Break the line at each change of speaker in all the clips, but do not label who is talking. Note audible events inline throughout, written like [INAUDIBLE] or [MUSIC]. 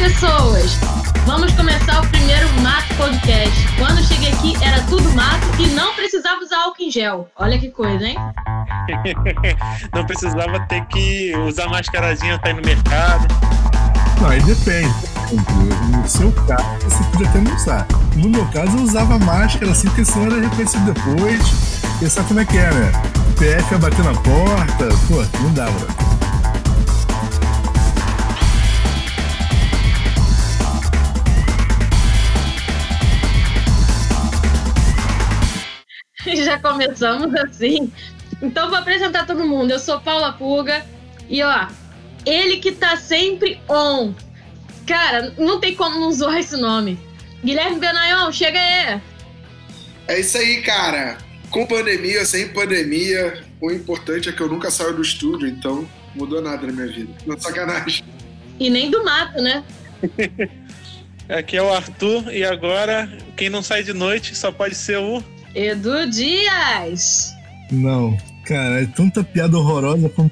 pessoas! Vamos começar o primeiro Mato Podcast. Quando cheguei aqui era tudo mato e não precisava usar álcool em gel. Olha que coisa, hein? [LAUGHS]
não precisava ter que usar mascarazinha pra ir no mercado.
Não, aí depende. No seu caso, você podia até não usar. No meu caso, eu usava máscara assim, porque senão era reconhecido depois. E sabe como é que é, né? O PF ia bater na porta. Pô, não dava. [LAUGHS]
Já começamos assim. Então vou apresentar todo mundo. Eu sou Paula Puga e ó, ele que tá sempre on. Cara, não tem como não zoar esse nome. Guilherme Benayon, chega aí.
É isso aí, cara. Com pandemia, sem pandemia, o importante é que eu nunca saio do estúdio, então mudou nada na minha vida. Não sacanagem.
E nem do mato, né? [LAUGHS]
Aqui é o Arthur e agora quem não sai de noite só pode ser o
Edu Dias.
Não, cara, é tanta piada horrorosa como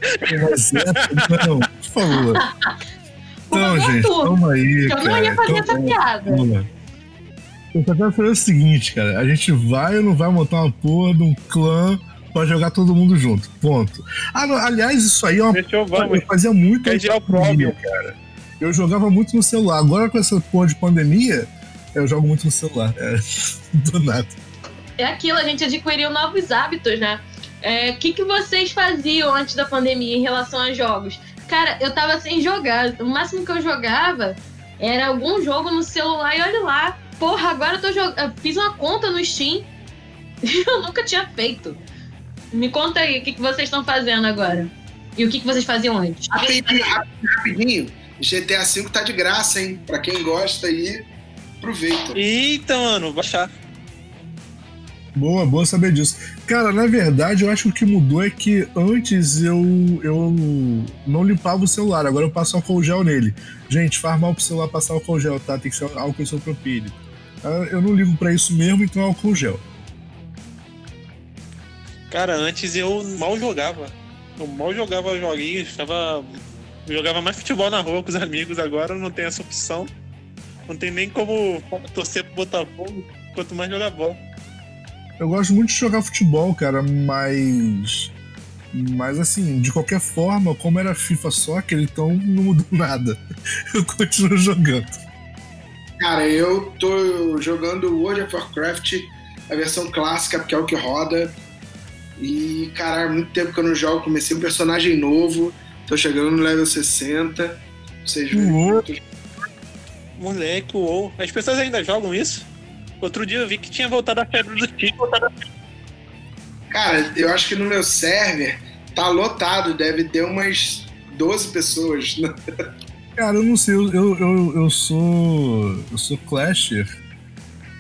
Não, por favor. [LAUGHS] Então, gente, toma aí.
Eu
cara,
não ia fazer essa piada.
Eu só quero fazer o seguinte, cara. A gente vai ou não vai montar uma porra de um clã pra jogar todo mundo junto. Ponto. Ah, não, aliás, isso aí é uma.
Deixa eu, vamos.
eu fazia muito
Quer o próprio,
cara. Eu jogava muito no celular. Agora com essa porra de pandemia, eu jogo muito no celular. É, [LAUGHS] do nada
é aquilo, a gente adquiriu novos hábitos, né? É, o que, que vocês faziam antes da pandemia em relação a jogos? Cara, eu tava sem jogar. O máximo que eu jogava era algum jogo no celular e olha lá. Porra, agora eu tô jogando. Fiz uma conta no Steam. [LAUGHS] eu nunca tinha feito. Me conta aí, o que, que vocês estão fazendo agora? E o que, que vocês faziam antes?
Rapidinho, rapidinho. GTA V tá de graça, hein? Pra quem gosta aí, aproveita.
Eita, mano, baixar.
Boa, boa saber disso. Cara, na verdade, eu acho que o que mudou é que antes eu, eu não limpava o celular, agora eu passo álcool gel nele. Gente, faz mal pro celular passar álcool gel, tá? Tem que ser álcool isopropílico. Ah, eu não ligo para isso mesmo, então é álcool gel.
Cara, antes eu mal jogava. Eu mal jogava joguinhos, tava... jogava mais futebol na rua com os amigos, agora não tem essa opção. Não tem nem como torcer pro Botafogo, quanto mais jogar bola.
Eu gosto muito de jogar futebol, cara, mas. Mas assim, de qualquer forma, como era FIFA Soccer, então não mudou [LAUGHS] nada. Eu continuo jogando.
Cara, eu tô jogando World of Warcraft, a versão clássica, porque é o que roda. E, cara, há muito tempo que eu não jogo, comecei um personagem novo, tô chegando no level 60. Vocês viram?
Moleque, uou. As pessoas ainda jogam isso? Outro dia eu vi que tinha voltado a febre do tipo.
Cara, eu acho que no meu server tá lotado, deve ter umas 12 pessoas. Né?
Cara, eu não sei, eu, eu, eu, sou. Eu sou Clasher.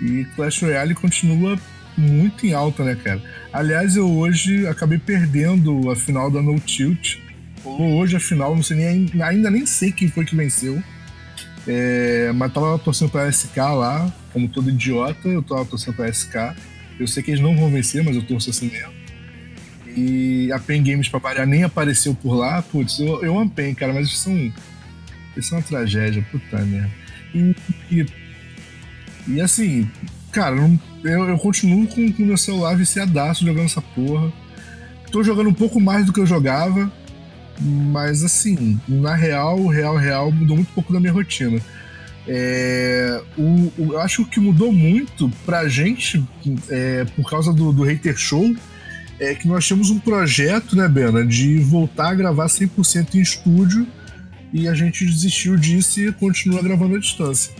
E Clash Royale continua muito em alta, né, cara? Aliás, eu hoje acabei perdendo a final da No Tilt. Hoje a final, não sei nem, ainda nem sei quem foi que venceu. É, mas tava torcendo pra SK lá, como todo idiota, eu tava torcendo pra SK. Eu sei que eles não vão vencer, mas eu torço assim mesmo. E a Pen Games, pra variar, nem apareceu por lá. Putz, eu, eu amo Pen, cara, mas isso são. É uma tragédia, puta merda. E, e, e assim, cara, eu, eu continuo com o meu celular viciadaço jogando essa porra. Tô jogando um pouco mais do que eu jogava, mas assim, na real, real, real, mudou muito pouco da minha rotina. É, o, o, eu acho que mudou muito pra gente, é, por causa do, do Hater Show, é que nós temos um projeto, né, Bena, de voltar a gravar 100% em estúdio e a gente desistiu disso e continua gravando à distância.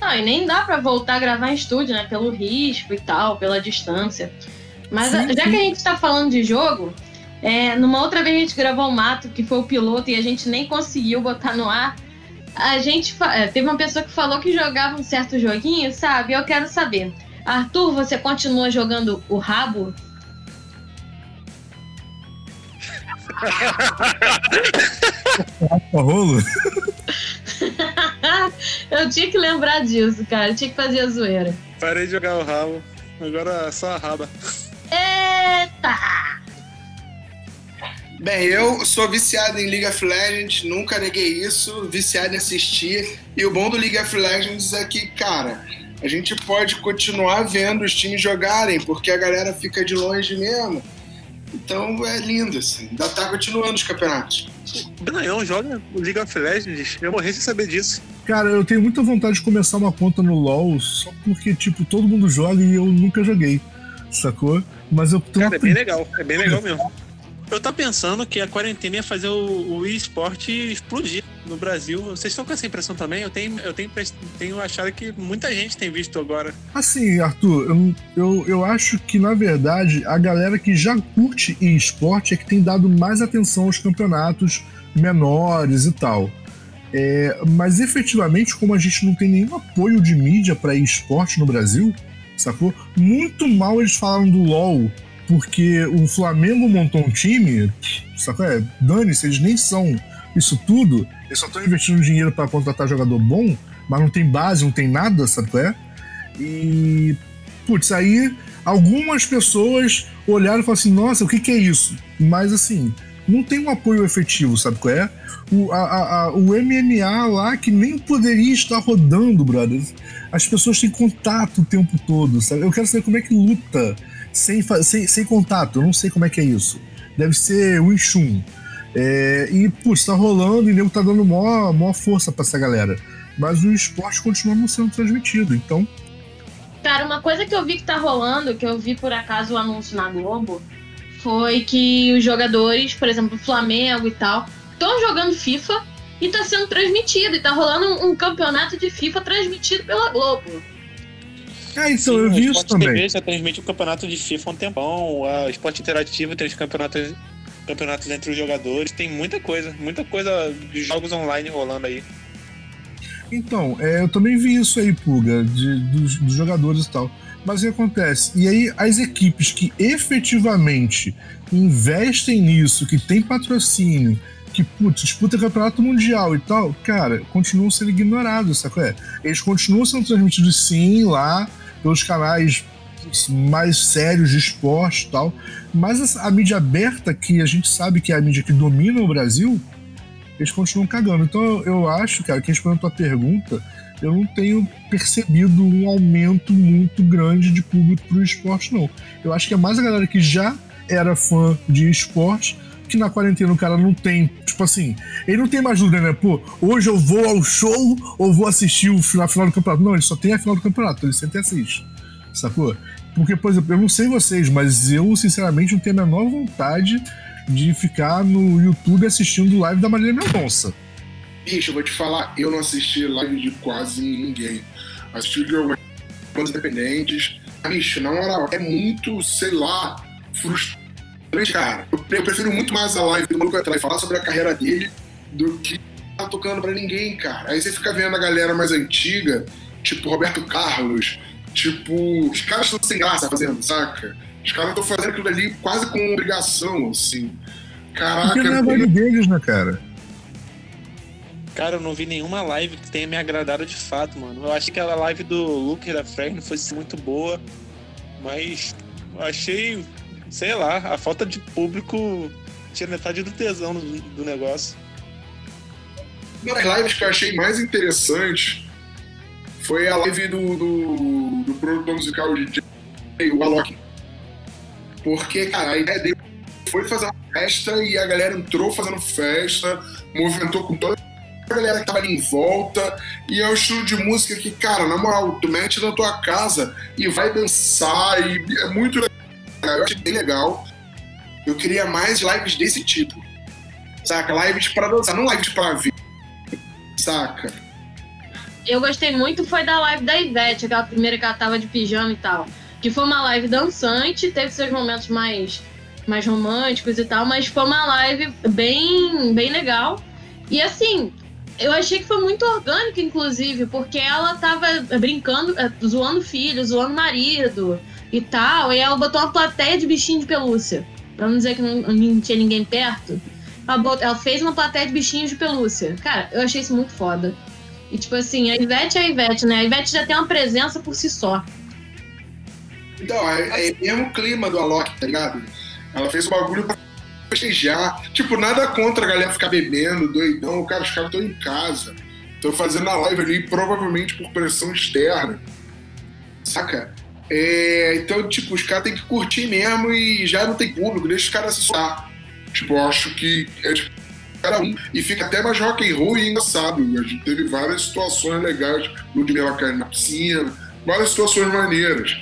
Não, e nem dá para voltar a gravar em estúdio, né, pelo risco e tal, pela distância. Mas sim, já sim. que a gente tá falando de jogo, é, numa outra vez a gente gravou o Mato, que foi o piloto, e a gente nem conseguiu botar no ar a gente é, teve uma pessoa que falou que jogava um certo joguinho, sabe? Eu quero saber. Arthur, você continua jogando o rabo?
rolo? [LAUGHS]
eu tinha que lembrar disso, cara. Eu tinha que fazer a zoeira.
Parei de jogar o rabo. Agora é só a raba.
Eita!
Bem, eu sou viciado em League of Legends, nunca neguei isso, viciado em assistir. E o bom do League of Legends é que, cara, a gente pode continuar vendo os times jogarem, porque a galera fica de longe mesmo. Então é lindo, assim. Ainda tá continuando os campeonatos.
O Benaião joga o League of Legends. Eu morri sem saber disso.
Cara, eu tenho muita vontade de começar uma conta no LoL só porque, tipo, todo mundo joga e eu nunca joguei. Sacou? Mas eu
tô. Cara, é bem legal. É bem legal mesmo. Eu tô pensando que a quarentena ia fazer o, o esporte explodir no Brasil. Vocês estão com essa impressão também? Eu tenho, eu tenho, tenho achado que muita gente tem visto agora.
Assim, Arthur, eu, eu, eu acho que, na verdade, a galera que já curte esporte é que tem dado mais atenção aos campeonatos menores e tal. É, mas efetivamente, como a gente não tem nenhum apoio de mídia para esporte no Brasil, sacou? Muito mal eles falaram do LoL porque o Flamengo montou um time, sacou? É, dane-se, eles nem são isso tudo, eles só estão investindo dinheiro para contratar jogador bom, mas não tem base, não tem nada, sabe é? E, putz, aí algumas pessoas olharam e falaram assim: nossa, o que, que é isso? Mas assim, não tem um apoio efetivo, sabe qual é? O, a, a, o MMA lá que nem poderia estar rodando, brothers. As pessoas têm contato o tempo todo, sabe? Eu quero saber como é que luta sem, sem, sem contato. Eu não sei como é que é isso. Deve ser o Enxum. É, e, putz, tá rolando e o nego tá dando maior, maior força pra essa galera. Mas o esporte continua não sendo transmitido, então.
Cara, uma coisa que eu vi que tá rolando, que eu vi por acaso o anúncio na Globo, foi que os jogadores, por exemplo, o Flamengo e tal, estão jogando FIFA e tá sendo transmitido. E tá rolando um, um campeonato de FIFA transmitido pela Globo.
É, então, Sim, eu vi isso também. TV
já transmite o campeonato de FIFA há um tempão, a Esporte Interativo tem os campeonatos, campeonatos entre os jogadores, tem muita coisa, muita coisa de jogos online rolando aí.
Então, é, eu também vi isso aí, Puga, de, dos, dos jogadores e tal. Mas o que acontece? E aí, as equipes que efetivamente investem nisso, que tem patrocínio, que, putz, disputa campeonato mundial e tal, cara, continuam sendo ignorados, sabe? É? Eles continuam sendo transmitidos sim lá pelos canais mais sérios de esporte e tal, mas a, mídia aberta, que a gente sabe que é a mídia que domina o Brasil, eles continuam cagando. Então eu, eu acho, cara, que respondendo a tua pergunta, eu não tenho percebido um aumento muito grande de público pro esporte, não. Eu acho que é mais a galera que já era fã de esporte que na quarentena o cara não tem, tipo assim, ele não tem mais dúvida, né? Pô, hoje eu vou ao show ou vou assistir o final, a final do campeonato. Não, ele só tem a final do campeonato, ele sempre assiste, sacou? Porque, por exemplo, eu não sei vocês, mas eu, sinceramente, não tenho a menor vontade de ficar no YouTube assistindo live da Marília Mendonça.
Bicho, eu vou te falar, eu não assisti live de quase ninguém. Assisti de algumas independentes. Bicho, na moral, é muito, sei lá, frustrante cara, eu prefiro muito mais a live do maluco atrás falar sobre a carreira dele do que tá tocando pra ninguém, cara. Aí você fica vendo a galera mais antiga, tipo Roberto Carlos, tipo. Os caras estão sem graça fazendo, saca? Os caras estão fazendo aquilo ali quase com obrigação, assim. Caraca. Porque
não é vibe deles, né, cara?
Cara, eu não vi nenhuma live que tenha me agradado de fato, mano. Eu achei que a live do Luke da Fresno fosse muito boa, mas eu achei sei lá, a falta de público tinha metade do tesão do, do negócio.
Uma das lives que eu achei mais interessante foi a live do, do, do produtor musical de o Alok. Porque, cara, a ideia dele foi fazer uma festa e a galera entrou fazendo festa, movimentou com toda a galera que tava ali em volta. E é um estilo de música que, cara, na moral, tu mete na tua casa e vai dançar, e é muito legal eu achei bem legal. Eu queria mais lives desse tipo. Saca? Lives para dançar, não lives para ver. Saca?
Eu gostei muito foi da live da Ivete, aquela primeira que ela tava de pijama e tal. Que foi uma live dançante, teve seus momentos mais, mais românticos e tal, mas foi uma live bem, bem legal. E assim, eu achei que foi muito orgânico, inclusive, porque ela tava brincando, eh, zoando filho, zoando marido e tal. E ela botou uma plateia de bichinho de pelúcia. Pra não dizer que não, não tinha ninguém perto. Ela, botou, ela, fez uma plateia de bichinhos de pelúcia. Cara, eu achei isso muito foda. E tipo assim, a Ivete é a Ivete, né? A Ivete já tem uma presença por si só.
Então, é, é mesmo clima do Alok, tá ligado? Ela fez o bagulho pra
festejar. Tipo, nada contra a galera ficar bebendo, doidão. Cara, os caras estão em casa. Estão fazendo a live ali, provavelmente por pressão externa. Saca? É, então, tipo, os caras têm que curtir mesmo e já não tem público, deixa os caras se soltar. Tipo, eu acho que é tipo, cada um. E fica até mais rock and roll e engraçado. A gente teve várias situações legais. Ludmilla caindo na piscina, várias situações maneiras.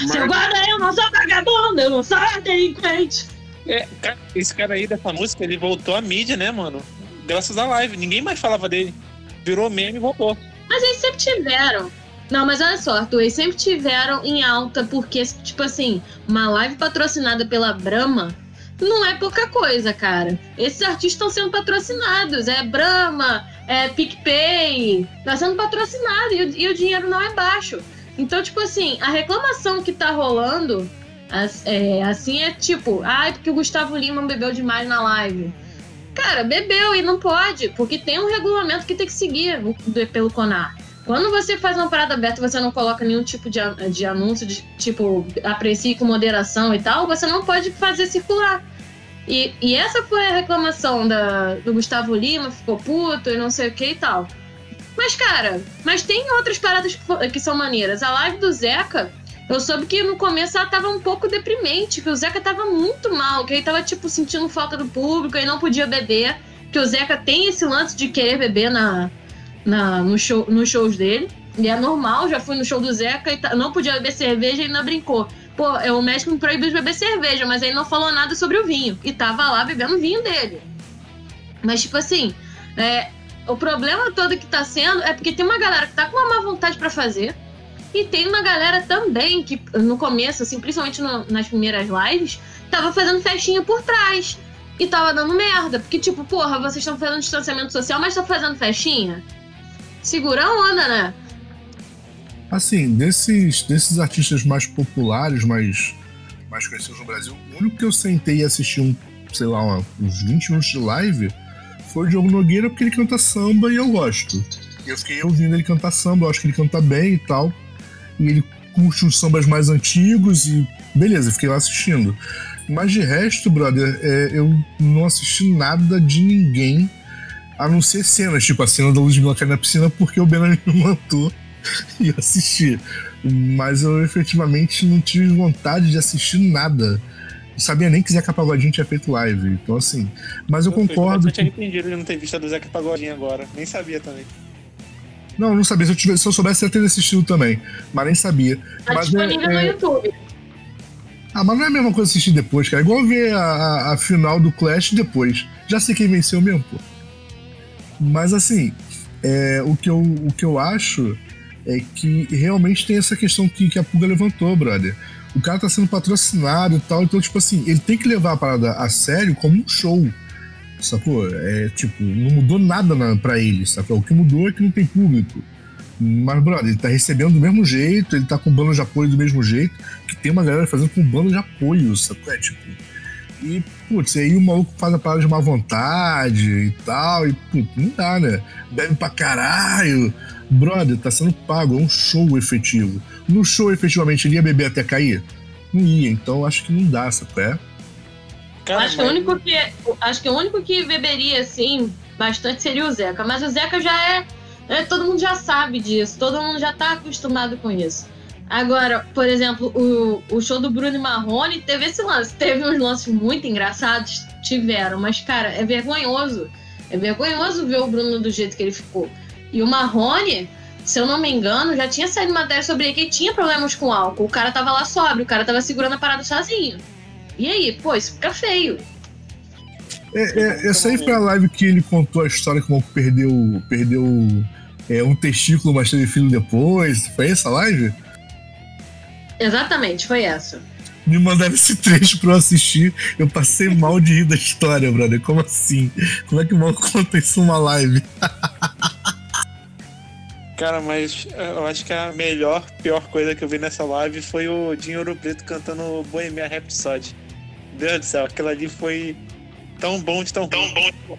Mas... Seu guarda, eu não sou vagabundo, eu não sou delinquente.
É, esse cara aí dessa música, ele voltou à mídia, né, mano? Graças à live. Ninguém mais falava dele. Virou meme e voltou.
Mas eles sempre tiveram. Não, mas olha só, Arthur, eles sempre tiveram em alta, porque, tipo assim, uma live patrocinada pela Brahma não é pouca coisa, cara. Esses artistas estão sendo patrocinados. É Brahma, é PicPay, tá sendo patrocinado e o, e o dinheiro não é baixo. Então, tipo assim, a reclamação que tá rolando, é, assim, é tipo, ai, ah, porque o Gustavo Lima bebeu demais na live. Cara, bebeu e não pode, porque tem um regulamento que tem que seguir pelo CONAR. Quando você faz uma parada aberta você não coloca nenhum tipo de, de anúncio de tipo aprecie com moderação e tal, você não pode fazer circular. E, e essa foi a reclamação da, do Gustavo Lima, ficou puto e não sei o que e tal. Mas, cara, mas tem outras paradas que, que são maneiras. A live do Zeca, eu soube que no começo ela tava um pouco deprimente, que o Zeca tava muito mal, que ele tava, tipo, sentindo falta do público e não podia beber. Que o Zeca tem esse lance de querer beber na, na, no show, nos shows dele. E é normal, já fui no show do Zeca e não podia beber cerveja e ainda brincou. Pô, é, o médico me proibiu de beber cerveja, mas ele não falou nada sobre o vinho. E tava lá bebendo vinho dele. Mas, tipo assim, é, o problema todo que tá sendo é porque tem uma galera que tá com uma má vontade para fazer. E tem uma galera também que, no começo, assim, principalmente no, nas primeiras lives, tava fazendo festinha por trás. E tava dando merda. Porque, tipo, porra, vocês estão fazendo distanciamento social, mas estão fazendo festinha? Segura a onda, né?
Assim, desses, desses artistas mais populares, mais, mais conhecidos no Brasil, o único que eu sentei e assisti um, sei lá, uns 20 minutos de live foi o Diogo Nogueira, porque ele canta samba e eu gosto. Eu fiquei ouvindo ele cantar samba, eu acho que ele canta bem e tal. E ele curte os sambas mais antigos e beleza, fiquei lá assistindo. Mas de resto, brother, é, eu não assisti nada de ninguém a não ser cenas, tipo a cena da Ludmilla cair na piscina porque o Benjamin [LAUGHS] me matou e assisti. Mas eu efetivamente não tive vontade de assistir nada. Não sabia nem que Zeca Pagodinho tinha feito live. Então, assim. Mas eu, eu concordo.
Eu tinha entendido de não ter visto a do Zeca Pagodinho agora. Nem sabia também.
Não, não sabia. Se eu, tivesse, se eu soubesse, eu teria assistido também. Mas nem sabia.
Tá
mas
disponível é, no é... YouTube.
Ah, mas não é a mesma coisa assistir depois, cara. É igual ver a, a, a final do Clash depois. Já sei quem venceu mesmo, pô. Mas assim, é, o, que eu, o que eu acho é que realmente tem essa questão que, que a Puga levantou, brother. O cara tá sendo patrocinado e tal, então, tipo assim, ele tem que levar a parada a sério como um show. Sacou? É tipo, não mudou nada na, pra ele, sacou? O que mudou é que não tem público. Mas, brother, ele tá recebendo do mesmo jeito, ele tá com bando de apoio do mesmo jeito, que tem uma galera fazendo com bando de apoio, sacou? É tipo e, putz, aí o maluco faz a parada de má vontade e tal, e, putz, não dá, né? Bebe pra caralho. Brother, tá sendo pago, é um show efetivo. No show, efetivamente, ele ia beber até cair? Não ia, então acho que não dá, sabe? É?
acho, que o único que, acho que o único que beberia, assim, bastante seria o Zeca. Mas o Zeca já é, é. Todo mundo já sabe disso, todo mundo já tá acostumado com isso. Agora, por exemplo, o, o show do Bruno Marrone teve esse lance. Teve uns lances muito engraçados, tiveram, mas, cara, é vergonhoso. É vergonhoso ver o Bruno do jeito que ele ficou. E o Marrone, se eu não me engano, já tinha saído matéria sobre ele que tinha problemas com álcool. O cara tava lá sóbrio, o cara tava segurando a parada sozinho. E aí, pô, isso fica feio.
É, é, essa aí foi a live que ele contou a história que o maluco perdeu, perdeu é, um testículo, mas teve filho depois. Foi essa live?
Exatamente, foi essa.
Me mandaram esse trecho pra eu assistir. Eu passei mal de rir da história, brother. Como assim? Como é que o mal conta isso numa live? [LAUGHS]
Cara, mas eu acho que a melhor, pior coisa que eu vi nessa live foi o Dinheiro Preto cantando Bohemia Rhapsody. Deus do céu, aquilo ali foi tão bom de tão, tão bom.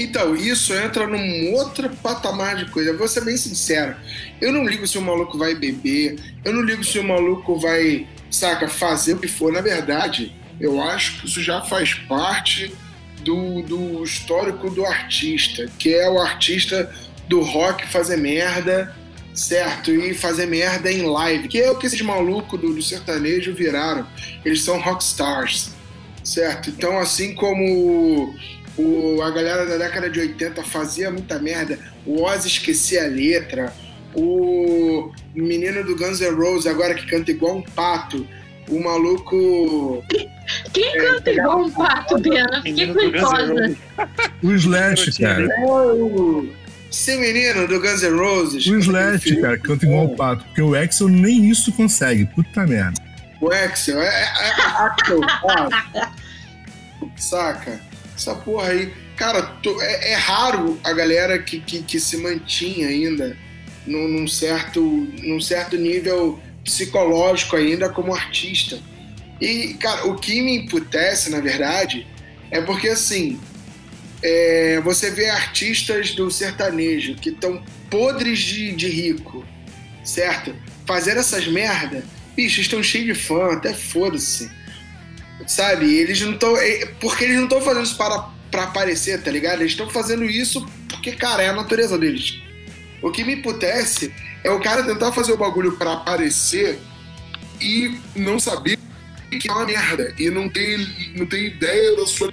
Então, isso entra num outro patamar de coisa. Vou ser bem sincero. Eu não ligo se o maluco vai beber, eu não ligo se o maluco vai, saca, fazer o que for. Na verdade, Eu acho que isso já faz parte do, do histórico do artista, que é o artista do rock fazer merda, certo? E fazer merda em live, que é o que esses malucos do, do sertanejo viraram. Eles são rockstars, certo? Então, assim como o, a galera da década de 80 fazia muita merda, o Ozzy esquecia a letra, o menino do Guns N' Roses agora que canta igual um pato, o maluco.
Quem é, canta igual um pato, Biana? Fiquei curiosa.
O Slash, cara. É
o... Esse menino do Guns N' Roses.
O Slash, cara, canta igual um pato. Porque o Axel nem isso consegue. Puta merda.
O Axel, é, é, é Axel, saca? Essa porra aí. Cara, é, é, raro a galera que, que, que se mantinha ainda num, num, certo, num certo nível psicológico ainda como artista. E, cara, o que me emputece, na verdade, é porque, assim, é, você vê artistas do sertanejo que estão podres de, de rico, certo? Fazer essas merda, bicho, estão cheios de fã, até foda-se. Sabe? Eles não estão. É, porque eles não estão fazendo isso para, para aparecer, tá ligado? Eles estão fazendo isso porque, cara, é a natureza deles. O que me emputece é o cara tentar fazer o bagulho para aparecer e não saber que é uma merda. E não ter, não ter ideia da sua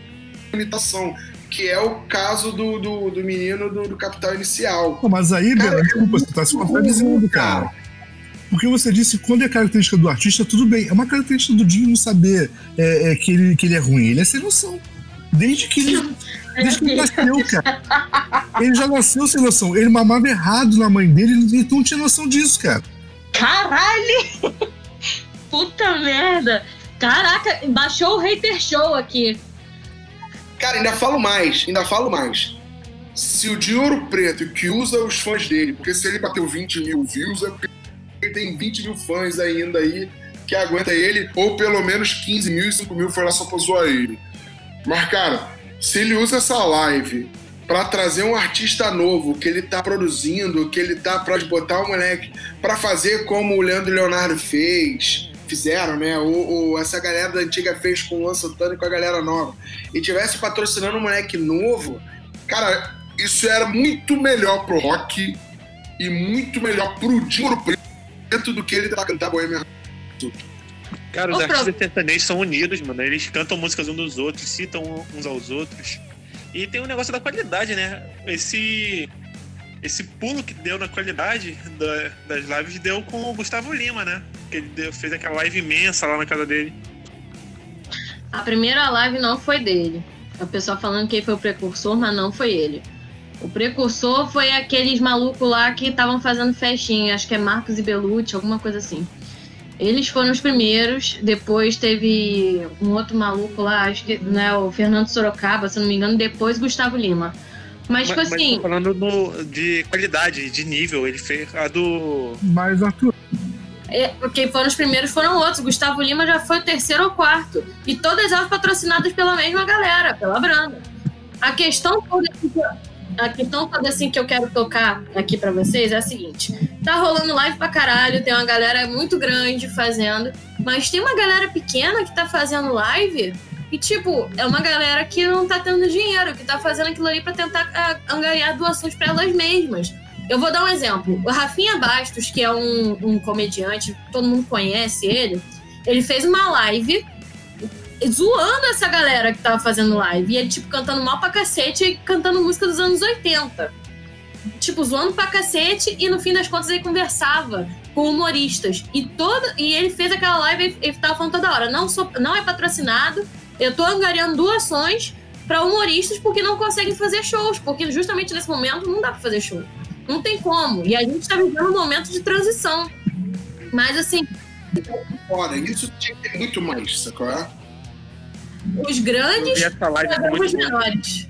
limitação. Que é o caso do, do, do menino do, do, Capital Inicial.
mas aí, cara, desculpa, você tá se contradizendo, cara. Porque você disse quando é característica do artista, tudo bem. É uma característica do Dinho não saber é, é, que, ele, que ele é ruim. Ele é sem noção. Desde que ele, [LAUGHS] desde que ele nasceu, cara. Ele já nasceu sem noção. Ele mamava errado na mãe dele e não tinha noção disso, cara.
Caralho! [LAUGHS] Puta merda! Caraca, baixou o hater show aqui.
Cara, ainda falo mais, ainda falo mais. Se o de Ouro Preto que usa os fãs dele, porque se ele bateu 20 mil views, é porque ele tem 20 mil fãs ainda aí que aguenta ele, ou pelo menos 15 mil e 5 mil foi lá só pra zoar ele. Mas, cara, se ele usa essa live para trazer um artista novo que ele tá produzindo, que ele tá para botar o moleque para fazer como o Leandro Leonardo fez, fizeram, né? Ou, ou, essa galera da antiga fez com o Luan Santana e com a galera nova, e tivesse patrocinando um moleque novo, cara, isso era muito melhor pro rock e muito melhor pro Dinho Preto do que ele tentar cantar Bohemian
Cara, os artistas sertanejos são unidos, mano. Eles cantam músicas uns dos outros, citam uns aos outros. E tem um negócio da qualidade, né? Esse esse pulo que deu na qualidade da, das lives deu com o Gustavo Lima, né? Que ele deu, fez aquela live imensa lá na casa dele.
A primeira live não foi dele. O pessoal falando que ele foi o precursor, mas não foi ele. O precursor foi aqueles malucos lá que estavam fazendo festinha, acho que é Marcos e Belucci, alguma coisa assim. Eles foram os primeiros, depois teve um outro maluco lá, acho que, né, o Fernando Sorocaba, se não me engano, depois Gustavo Lima. Mas, tipo assim. Mas
falando no, de qualidade, de nível, ele fez a do.
Mas, Arthur.
É, quem foram os primeiros foram outros. Gustavo Lima já foi o terceiro ou quarto. E todas elas patrocinadas pela mesma galera, pela Branda. A questão toda a questão toda assim que eu quero tocar aqui para vocês é a seguinte: tá rolando live pra caralho, tem uma galera muito grande fazendo, mas tem uma galera pequena que tá fazendo live e, tipo, é uma galera que não tá tendo dinheiro, que tá fazendo aquilo ali pra tentar uh, angariar doações para elas mesmas. Eu vou dar um exemplo. O Rafinha Bastos, que é um, um comediante, todo mundo conhece ele, ele fez uma live zoando essa galera que tava fazendo live. E ele, tipo, cantando mal pra cacete e cantando música dos anos 80. Tipo, zoando pra cacete e no fim das contas ele conversava com humoristas. E todo e ele fez aquela live e ele tava falando toda hora: não, sou, não é patrocinado, eu tô angariando doações para humoristas porque não conseguem fazer shows. Porque justamente nesse momento não dá pra fazer show. Não tem como. E a gente tá vivendo um momento de transição. Mas assim.
Fora, isso tinha que ter muito mais, sacou?
Os grandes e os menores.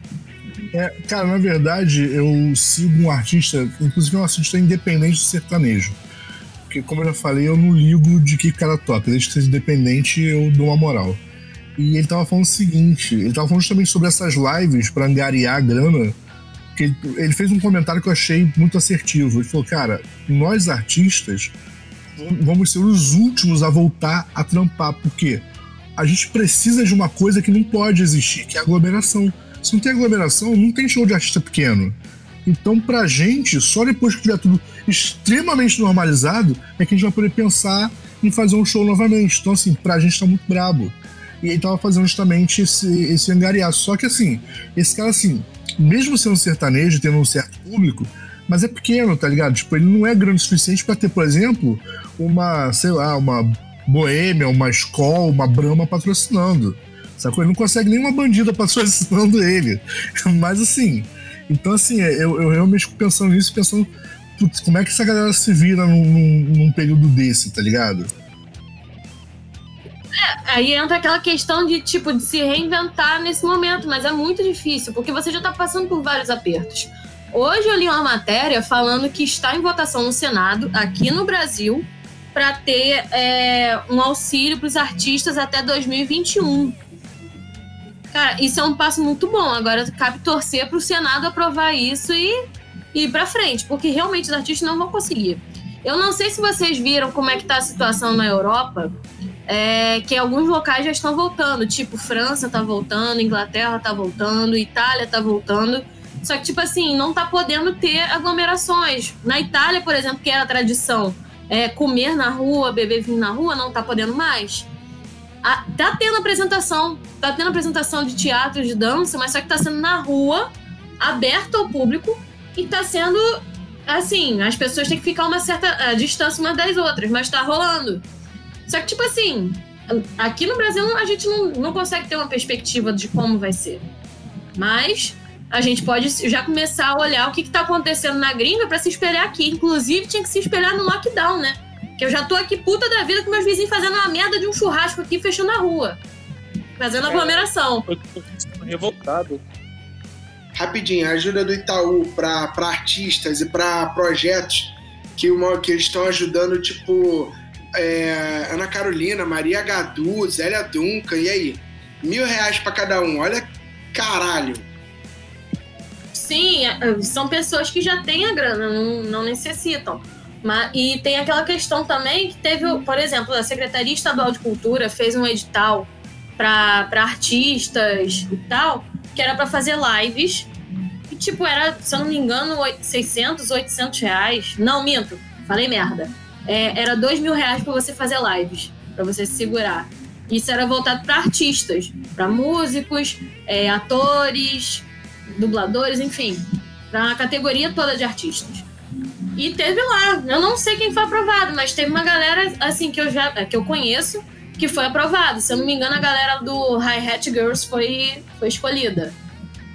É, cara, na verdade, eu sigo um artista, inclusive um artista independente de sertanejo. Porque, como eu já falei, eu não ligo de que cara toca. Desde que seja independente, eu dou uma moral. E ele tava falando o seguinte: ele tava falando justamente sobre essas lives para angariar a grana. Que ele fez um comentário que eu achei muito assertivo. Ele falou, cara, nós artistas vamos ser os últimos a voltar a trampar. Por quê? A gente precisa de uma coisa que não pode existir, que é aglomeração. Se não tem aglomeração, não tem show de artista pequeno. Então, pra gente, só depois que tiver tudo extremamente normalizado, é que a gente vai poder pensar em fazer um show novamente. Então, assim, pra gente tá muito brabo. E aí tava fazendo justamente esse, esse angariar. Só que, assim, esse cara, assim, mesmo sendo sertanejo, tendo um certo público, mas é pequeno, tá ligado? Tipo, ele não é grande o suficiente para ter, por exemplo, uma, sei lá, uma Boêmia, uma escola, uma Brahma patrocinando. Sacou? Ele não consegue nenhuma bandida patrocinando ele. [LAUGHS] Mas assim, então assim, é, eu, eu realmente fico pensando nisso, pensando, putz, como é que essa galera se vira num, num, num período desse, tá ligado?
É, aí entra aquela questão de, tipo, de se reinventar nesse momento, mas é muito difícil, porque você já tá passando por vários apertos. Hoje eu li uma matéria falando que está em votação no Senado, aqui no Brasil, para ter é, um auxílio para os artistas até 2021. Cara, isso é um passo muito bom. Agora cabe torcer para o Senado aprovar isso e, e ir para frente, porque realmente os artistas não vão conseguir. Eu não sei se vocês viram como é que tá a situação na Europa, é, que alguns locais já estão voltando, tipo França tá voltando, Inglaterra tá voltando, Itália tá voltando. Só que, tipo assim, não tá podendo ter aglomerações. Na Itália, por exemplo, que era a tradição é, comer na rua, beber vinho na rua, não tá podendo mais. A, tá tendo apresentação, tá tendo apresentação de teatro, de dança, mas só que tá sendo na rua, aberto ao público, e tá sendo assim, as pessoas têm que ficar uma certa distância umas das outras, mas tá rolando. Só que, tipo assim, aqui no Brasil a gente não, não consegue ter uma perspectiva de como vai ser. Mas a gente pode já começar a olhar o que está acontecendo na gringa para se espelhar aqui. Inclusive, tinha que se espelhar no lockdown, né? Que eu já tô aqui puta da vida com meus vizinhos fazendo uma merda de um churrasco aqui fechando a rua. Fazendo aglomeração. Eu tô
revoltado.
Rapidinho, a ajuda do Itaú para artistas e para projetos que, uma, que eles estão ajudando, tipo é, Ana Carolina, Maria Gadu, Zélia Duncan, e aí? Mil reais para cada um, olha caralho.
Sim, é, são pessoas que já têm a grana, não, não necessitam. Mas, e tem aquela questão também que teve, por exemplo, a Secretaria Estadual de Cultura fez um edital para artistas e tal, que era para fazer lives. E, tipo, era, se eu não me engano, 600, 800 reais. Não, minto, falei merda. É, era 2 mil reais para você fazer lives, para você se segurar. Isso era voltado para artistas, para músicos, é, atores, dubladores, enfim, para categoria toda de artistas. E teve lá, eu não sei quem foi aprovado, mas teve uma galera assim que eu já que eu conheço que foi aprovado. Se eu não me engano, a galera do Hi Hat Girls foi, foi escolhida.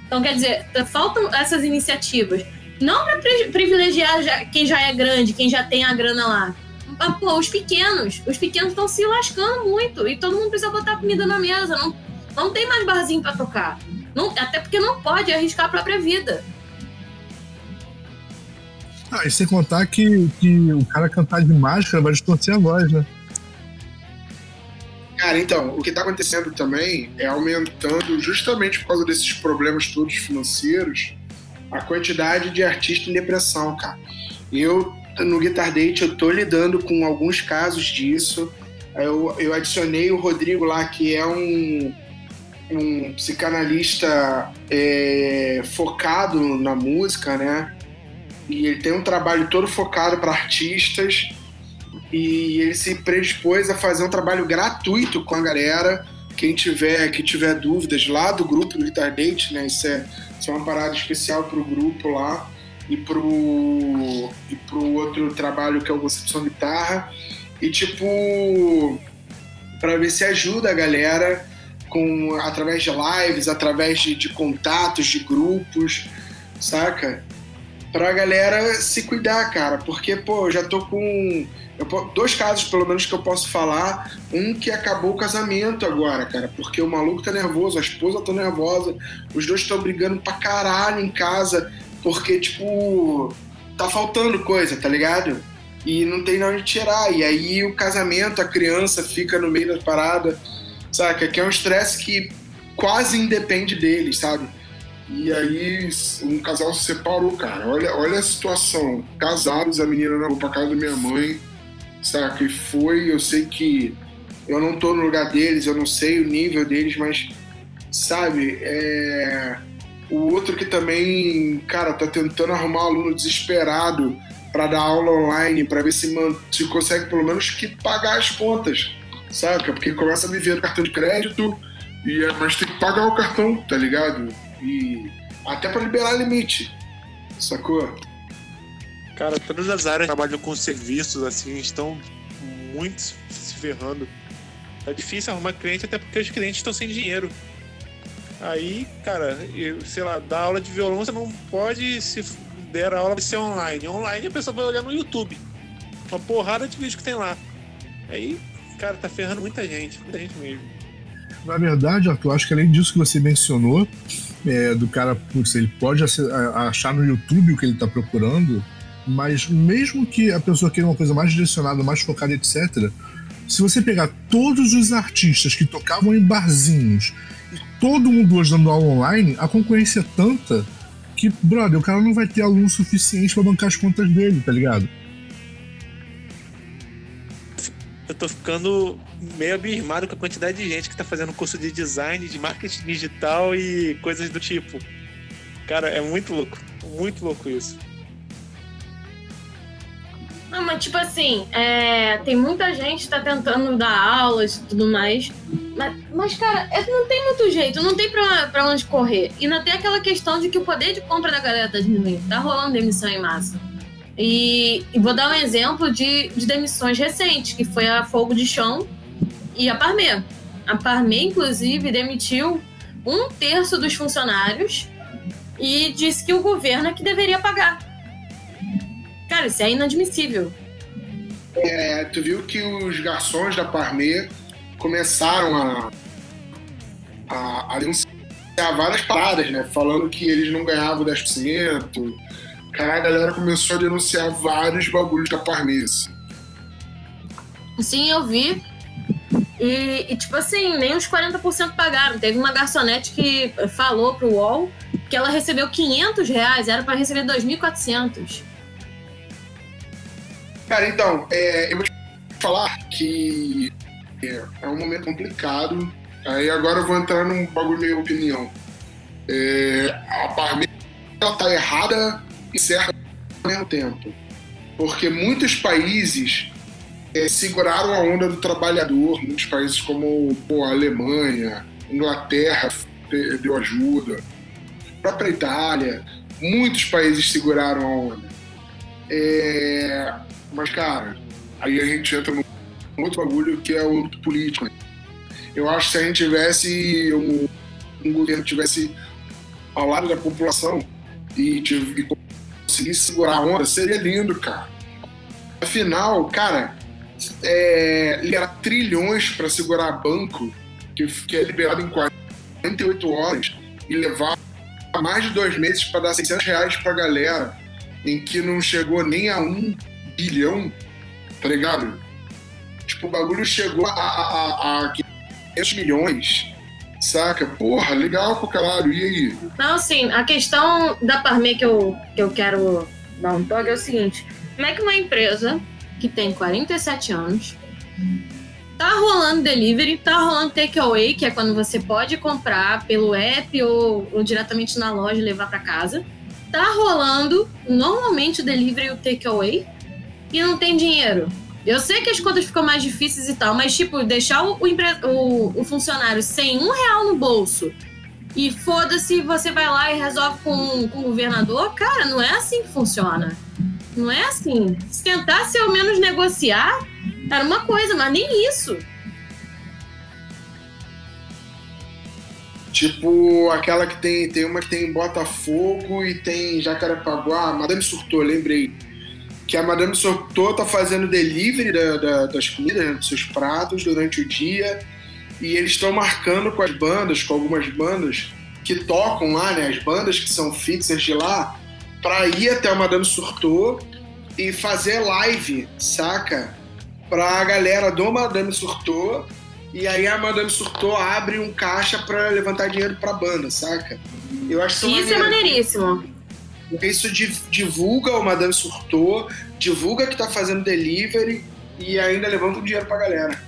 Então, quer dizer, faltam essas iniciativas. Não para privilegiar já, quem já é grande, quem já tem a grana lá. Mas, pô, os pequenos. Os pequenos estão se lascando muito. E todo mundo precisa botar comida na mesa. Não, não tem mais barzinho para tocar. Não, até porque não pode arriscar a própria vida.
Ah, e sem contar que, que o cara cantar de máscara vai distorcer a voz, né?
Cara, então, o que está acontecendo também é aumentando, justamente por causa desses problemas todos financeiros, a quantidade de artistas em depressão, cara. Eu, no Guitar Date, eu tô lidando com alguns casos disso. Eu, eu adicionei o Rodrigo lá, que é um um psicanalista é, focado na música, né? E ele tem um trabalho todo focado para artistas e ele se predispôs a fazer um trabalho gratuito com a galera. Quem tiver, que tiver dúvidas lá do grupo do Guitar Date, né? Isso é, isso é uma parada especial para o grupo lá e pro, e pro outro trabalho que é o Concepção Guitarra. E tipo, para ver se ajuda a galera com através de lives, através de, de contatos, de grupos, saca? Pra galera se cuidar, cara. Porque, pô, eu já tô com. Eu, dois casos, pelo menos, que eu posso falar. Um que acabou o casamento agora, cara. Porque o maluco tá nervoso, a esposa tá nervosa, os dois estão brigando pra caralho em casa. Porque, tipo, tá faltando coisa, tá ligado? E não tem de onde tirar. E aí o casamento, a criança fica no meio da parada saca? Que é um estresse que quase independe deles, sabe? E aí um casal se separou, cara. Olha, olha a situação. Casados, a menina levou pra casa da minha mãe, saca? E foi, eu sei que Eu não tô no lugar deles, eu não sei o nível deles, mas, sabe, é... o outro que também, cara, tá tentando arrumar aluno desesperado para dar aula online, para ver se, man... se consegue pelo menos que pagar as contas, saca? Porque começa a viver do cartão de crédito, e é... mas tem que pagar o cartão, tá ligado? E até para liberar limite, sacou?
Cara, todas as áreas que trabalham com serviços assim estão muito se ferrando. Tá difícil arrumar cliente até porque os clientes estão sem dinheiro. Aí, cara, eu, sei lá, dar aula de violão você não pode se der a aula ser online. Online a pessoa vai olhar no YouTube. Uma porrada de vídeo que tem lá. Aí, cara, tá ferrando muita gente, muita gente mesmo.
Na verdade, Arthur, acho que além disso que você mencionou, é, do cara, putz, ele pode achar no YouTube o que ele tá procurando, mas mesmo que a pessoa queira uma coisa mais direcionada, mais focada, etc., se você pegar todos os artistas que tocavam em barzinhos e todo mundo hoje dando aula online, a concorrência é tanta que, brother, o cara não vai ter aluno suficiente para bancar as contas dele, tá ligado?
Eu tô ficando meio abismado com a quantidade de gente que tá fazendo curso de design, de marketing digital e coisas do tipo. Cara, é muito louco. Muito louco isso.
Não, mas tipo assim, é, tem muita gente que tá tentando dar aulas e tudo mais. Mas, mas, cara, é, não tem muito jeito, não tem pra, pra onde correr. E ainda tem aquela questão de que o poder de compra da galera tá diminuindo. Tá rolando demissão em massa. E, e vou dar um exemplo de, de demissões recentes, que foi a Fogo de Chão e a Parmê. A Parmê, inclusive, demitiu um terço dos funcionários e disse que o governo é que deveria pagar. Cara, isso é inadmissível.
É, tu viu que os garçons da Parmê começaram a, a, a denunciar várias paradas, né? Falando que eles não ganhavam 10%. Cara, a galera começou a denunciar vários bagulhos da Parmê. Assim.
Sim, eu vi. E, e, tipo assim, nem os 40% pagaram. Teve uma garçonete que falou pro UOL que ela recebeu 500 reais, era para receber 2.400.
Cara, então, é, eu vou te falar que é, é, um momento complicado. Aí agora eu vou entrar num bagulho meio opinião. É, a Parmeira ela tá errada e certa ao mesmo tempo. Porque muitos países é, seguraram a onda do trabalhador, muitos países como pô, a Alemanha, Inglaterra deu ajuda, a própria Itália, muitos países seguraram a onda. É, mas, cara, aí a gente entra num outro bagulho que é o político. Né? Eu acho que se a gente tivesse um, um governo tivesse ao lado da população e, e conseguisse segurar a onda, seria lindo, cara. Afinal, cara, é, liberar trilhões para segurar banco, que, que é liberado em 48 horas, e levar mais de dois meses para dar 600 reais para galera, em que não chegou nem a um bilhão, tá ligado? Tipo, o bagulho chegou a, a, a 500 milhões, saca? Porra, legal pro caralho, e aí?
Não, sim, a questão da Parme que eu, que eu quero dar um toque é o seguinte: como é que uma empresa que tem 47 anos tá rolando delivery, tá rolando takeaway, que é quando você pode comprar pelo app ou, ou diretamente na loja e levar para casa. Tá rolando normalmente o delivery e o takeaway e não tem dinheiro. Eu sei que as contas ficam mais difíceis e tal, mas, tipo, deixar o, o, o funcionário sem um real no bolso e foda-se, você vai lá e resolve com, com o governador, cara, não é assim que funciona. Não é assim. Se tentasse ao menos negociar, era uma coisa, mas nem isso.
Tipo aquela que tem, tem uma que tem Botafogo e tem Jacarepaguá, Madame Surtou, lembrei que a Madame Sotô tá fazendo delivery da, da, das comidas, né, dos seus pratos durante o dia. E eles estão marcando com as bandas, com algumas bandas que tocam lá, né? As bandas que são fixas de lá, para ir até a Madame Surtô e fazer live, saca? Pra galera do Madame Surtô. E aí a Madame Surtô abre um caixa para levantar dinheiro pra banda, saca?
Eu acho isso, isso é maneiríssimo.
Isso divulga o Madame Surtou, divulga que tá fazendo delivery e ainda levanta o dinheiro pra galera.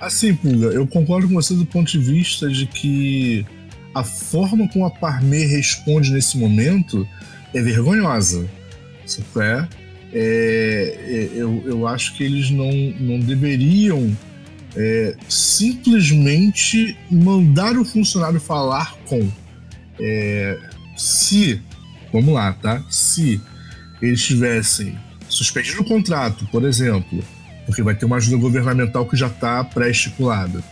Assim, Pulga, eu concordo com você do ponto de vista de que a forma como a Parmê responde nesse momento é vergonhosa. Sabe é? É, é, eu, eu acho que eles não, não deveriam é, simplesmente mandar o funcionário falar com. É, se, vamos lá, tá? Se eles tivessem suspendido o contrato, por exemplo, porque vai ter uma ajuda governamental que já está pré-estipulada.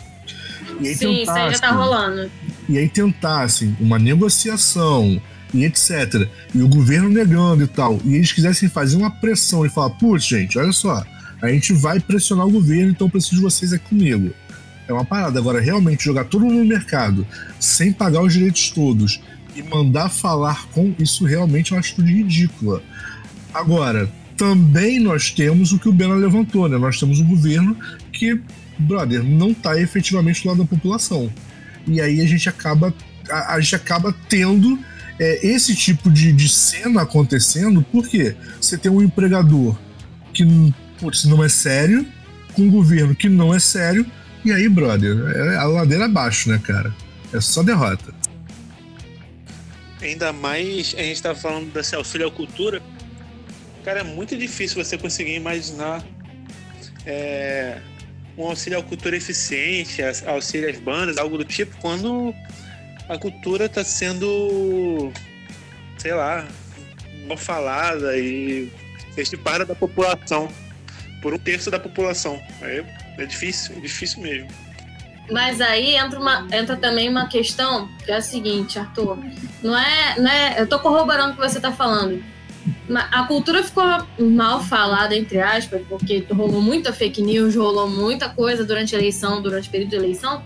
Sim, isso aí já tá rolando.
E aí tentassem uma negociação e etc. E o governo negando e tal. E eles quisessem fazer uma pressão e falar: putz, gente, olha só, a gente vai pressionar o governo, então preciso de vocês aqui comigo. É uma parada. Agora, realmente, jogar todo mundo no mercado sem pagar os direitos todos e mandar falar com isso realmente é uma atitude ridícula. Agora, também nós temos o que o Bena levantou, né? Nós temos um governo que, brother, não está efetivamente do lado da população. E aí a gente acaba, a, a gente acaba tendo é, esse tipo de, de cena acontecendo, porque você tem um empregador que putz, não é sério, com um governo que não é sério, e aí, brother, é a ladeira abaixo, né, cara? É só derrota.
Ainda mais a gente tá falando desse auxílio à cultura. Cara, é muito difícil você conseguir imaginar é, um auxílio à cultura eficiente, auxílio às bandas, algo do tipo, quando a cultura está sendo, sei lá, mal falada e para da população, por um terço da população. É, é difícil, é difícil mesmo.
Mas aí entra, uma, entra também uma questão que é a seguinte, Arthur. Não é, não é. Eu tô corroborando o que você tá falando. A cultura ficou mal falada, entre aspas, porque rolou muita fake news, rolou muita coisa durante a eleição, durante o período de eleição.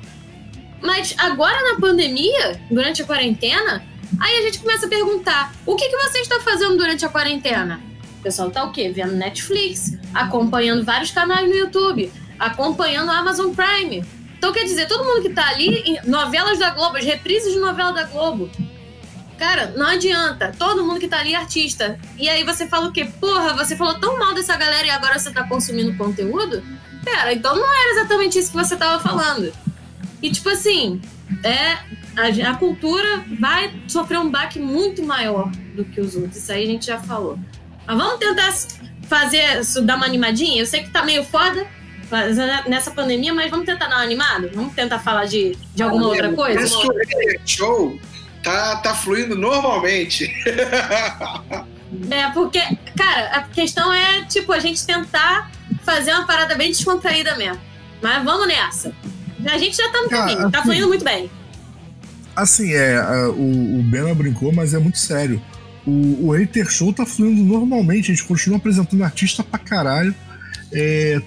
Mas agora na pandemia, durante a quarentena, aí a gente começa a perguntar: o que, que você está fazendo durante a quarentena? O pessoal tá o quê? Vendo Netflix, acompanhando vários canais no YouTube, acompanhando a Amazon Prime. Então quer dizer, todo mundo que tá ali, novelas da Globo, as reprises de novela da Globo. Cara, não adianta. Todo mundo que tá ali é artista. E aí você fala o quê? Porra, você falou tão mal dessa galera e agora você tá consumindo conteúdo? Pera, então não era exatamente isso que você tava falando. E, tipo assim, é, a, a, cultura vai sofrer um baque muito maior do que os outros. Isso aí a gente já falou. Mas vamos tentar fazer isso, dar uma animadinha? Eu sei que tá meio foda nessa pandemia, mas vamos tentar dar uma animada? Vamos tentar falar de, de alguma outra coisa?
Esse show tá, tá fluindo normalmente.
É, porque, cara, a questão é, tipo, a gente tentar fazer uma parada bem descontraída mesmo. Mas vamos nessa. A gente já tá no caminho, tá assim, tá fluindo muito bem.
Assim, é, o, o Bena brincou, mas é muito sério. O, o Hater Show tá fluindo normalmente, a gente continua apresentando artista pra caralho. É,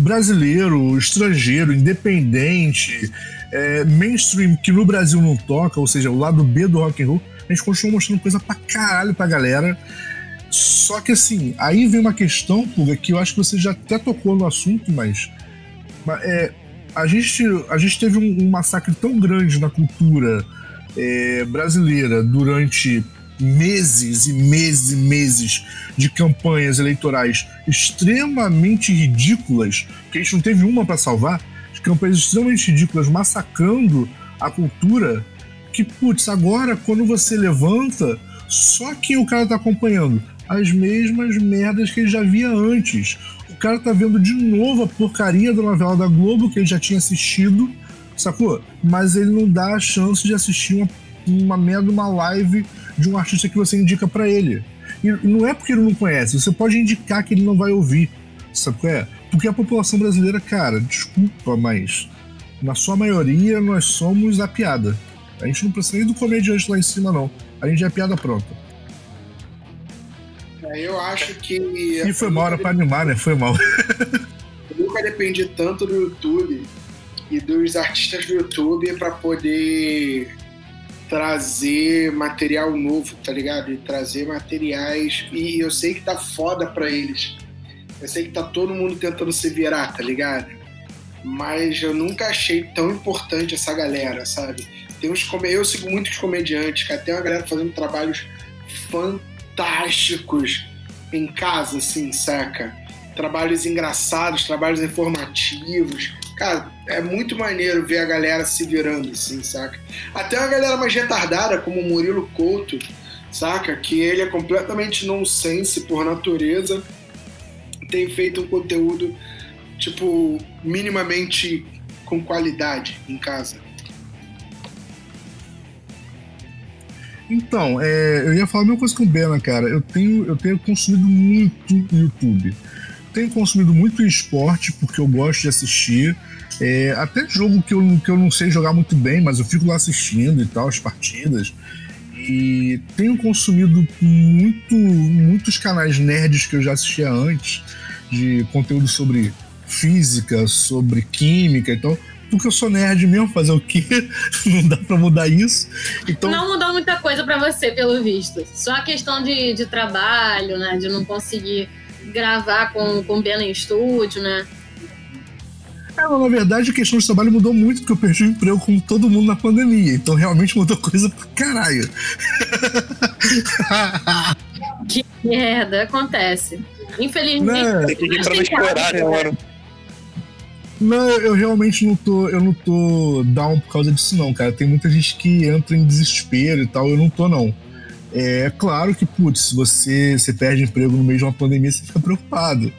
brasileiro, estrangeiro, independente, é, mainstream que no Brasil não toca, ou seja, o lado B do rock and roll, a gente continua mostrando coisa pra caralho pra galera. Só que assim, aí vem uma questão, Puga, que eu acho que você já até tocou no assunto, mas é, a gente, a gente teve um, um massacre tão grande na cultura é, brasileira durante meses e meses e meses de campanhas eleitorais extremamente ridículas, que a gente não teve uma para salvar, de campanhas extremamente ridículas massacrando a cultura, que, putz, agora quando você levanta, só que o cara tá acompanhando as mesmas merdas que ele já via antes cara tá vendo de novo a porcaria da novela da Globo que ele já tinha assistido, sacou? Mas ele não dá a chance de assistir uma, uma merda, uma live de um artista que você indica para ele. E, não é porque ele não conhece, você pode indicar que ele não vai ouvir, sacou? É? Porque a população brasileira, cara, desculpa, mas na sua maioria nós somos a piada. A gente não precisa nem do comediante lá em cima, não. A gente é a piada pronta.
Eu acho que.
E foi mal, era pra animar, né? Foi mal. [LAUGHS]
Eu nunca dependi tanto do YouTube e dos artistas do YouTube para poder trazer material novo, tá ligado? E trazer materiais. E eu sei que tá foda pra eles. Eu sei que tá todo mundo tentando se virar, tá ligado? Mas eu nunca achei tão importante essa galera, sabe? Tem uns eu sigo muitos comediantes, cara. Tem uma galera fazendo trabalhos fantásticos em casa, assim, saca? Trabalhos engraçados, trabalhos informativos. Cara, é muito maneiro ver a galera se virando, assim, saca? Até a galera mais retardada, como o Murilo Couto, saca? Que ele é completamente nonsense por natureza, tem feito um conteúdo, tipo, minimamente com qualidade em casa.
Então, é, eu ia falar a mesma coisa com o Bena, cara. Eu tenho, eu tenho consumido muito YouTube. Tenho consumido muito esporte, porque eu gosto de assistir. É, até jogo que eu, que eu não sei jogar muito bem, mas eu fico lá assistindo e tal, as partidas. E tenho consumido muito, muitos canais nerds que eu já assistia antes, de conteúdo sobre física, sobre química e tal porque eu sou nerd mesmo, fazer o quê? [LAUGHS] Não dá pra mudar isso. Então...
Não mudou muita coisa para você, pelo visto. Só a questão de, de trabalho, né? De não conseguir gravar com, com o Ben em estúdio, né?
É, na verdade, a questão de trabalho mudou muito, porque eu perdi o emprego como todo mundo na pandemia. Então realmente mudou coisa pra caralho. [LAUGHS]
que merda, acontece. Infelizmente.
Não, tem que entrar no explorar, né, mano?
Não, eu realmente não tô, eu não tô down por causa disso não, cara. Tem muita gente que entra em desespero e tal, eu não tô não. É claro que, putz, se você, você perde emprego no meio de uma pandemia, você fica preocupado.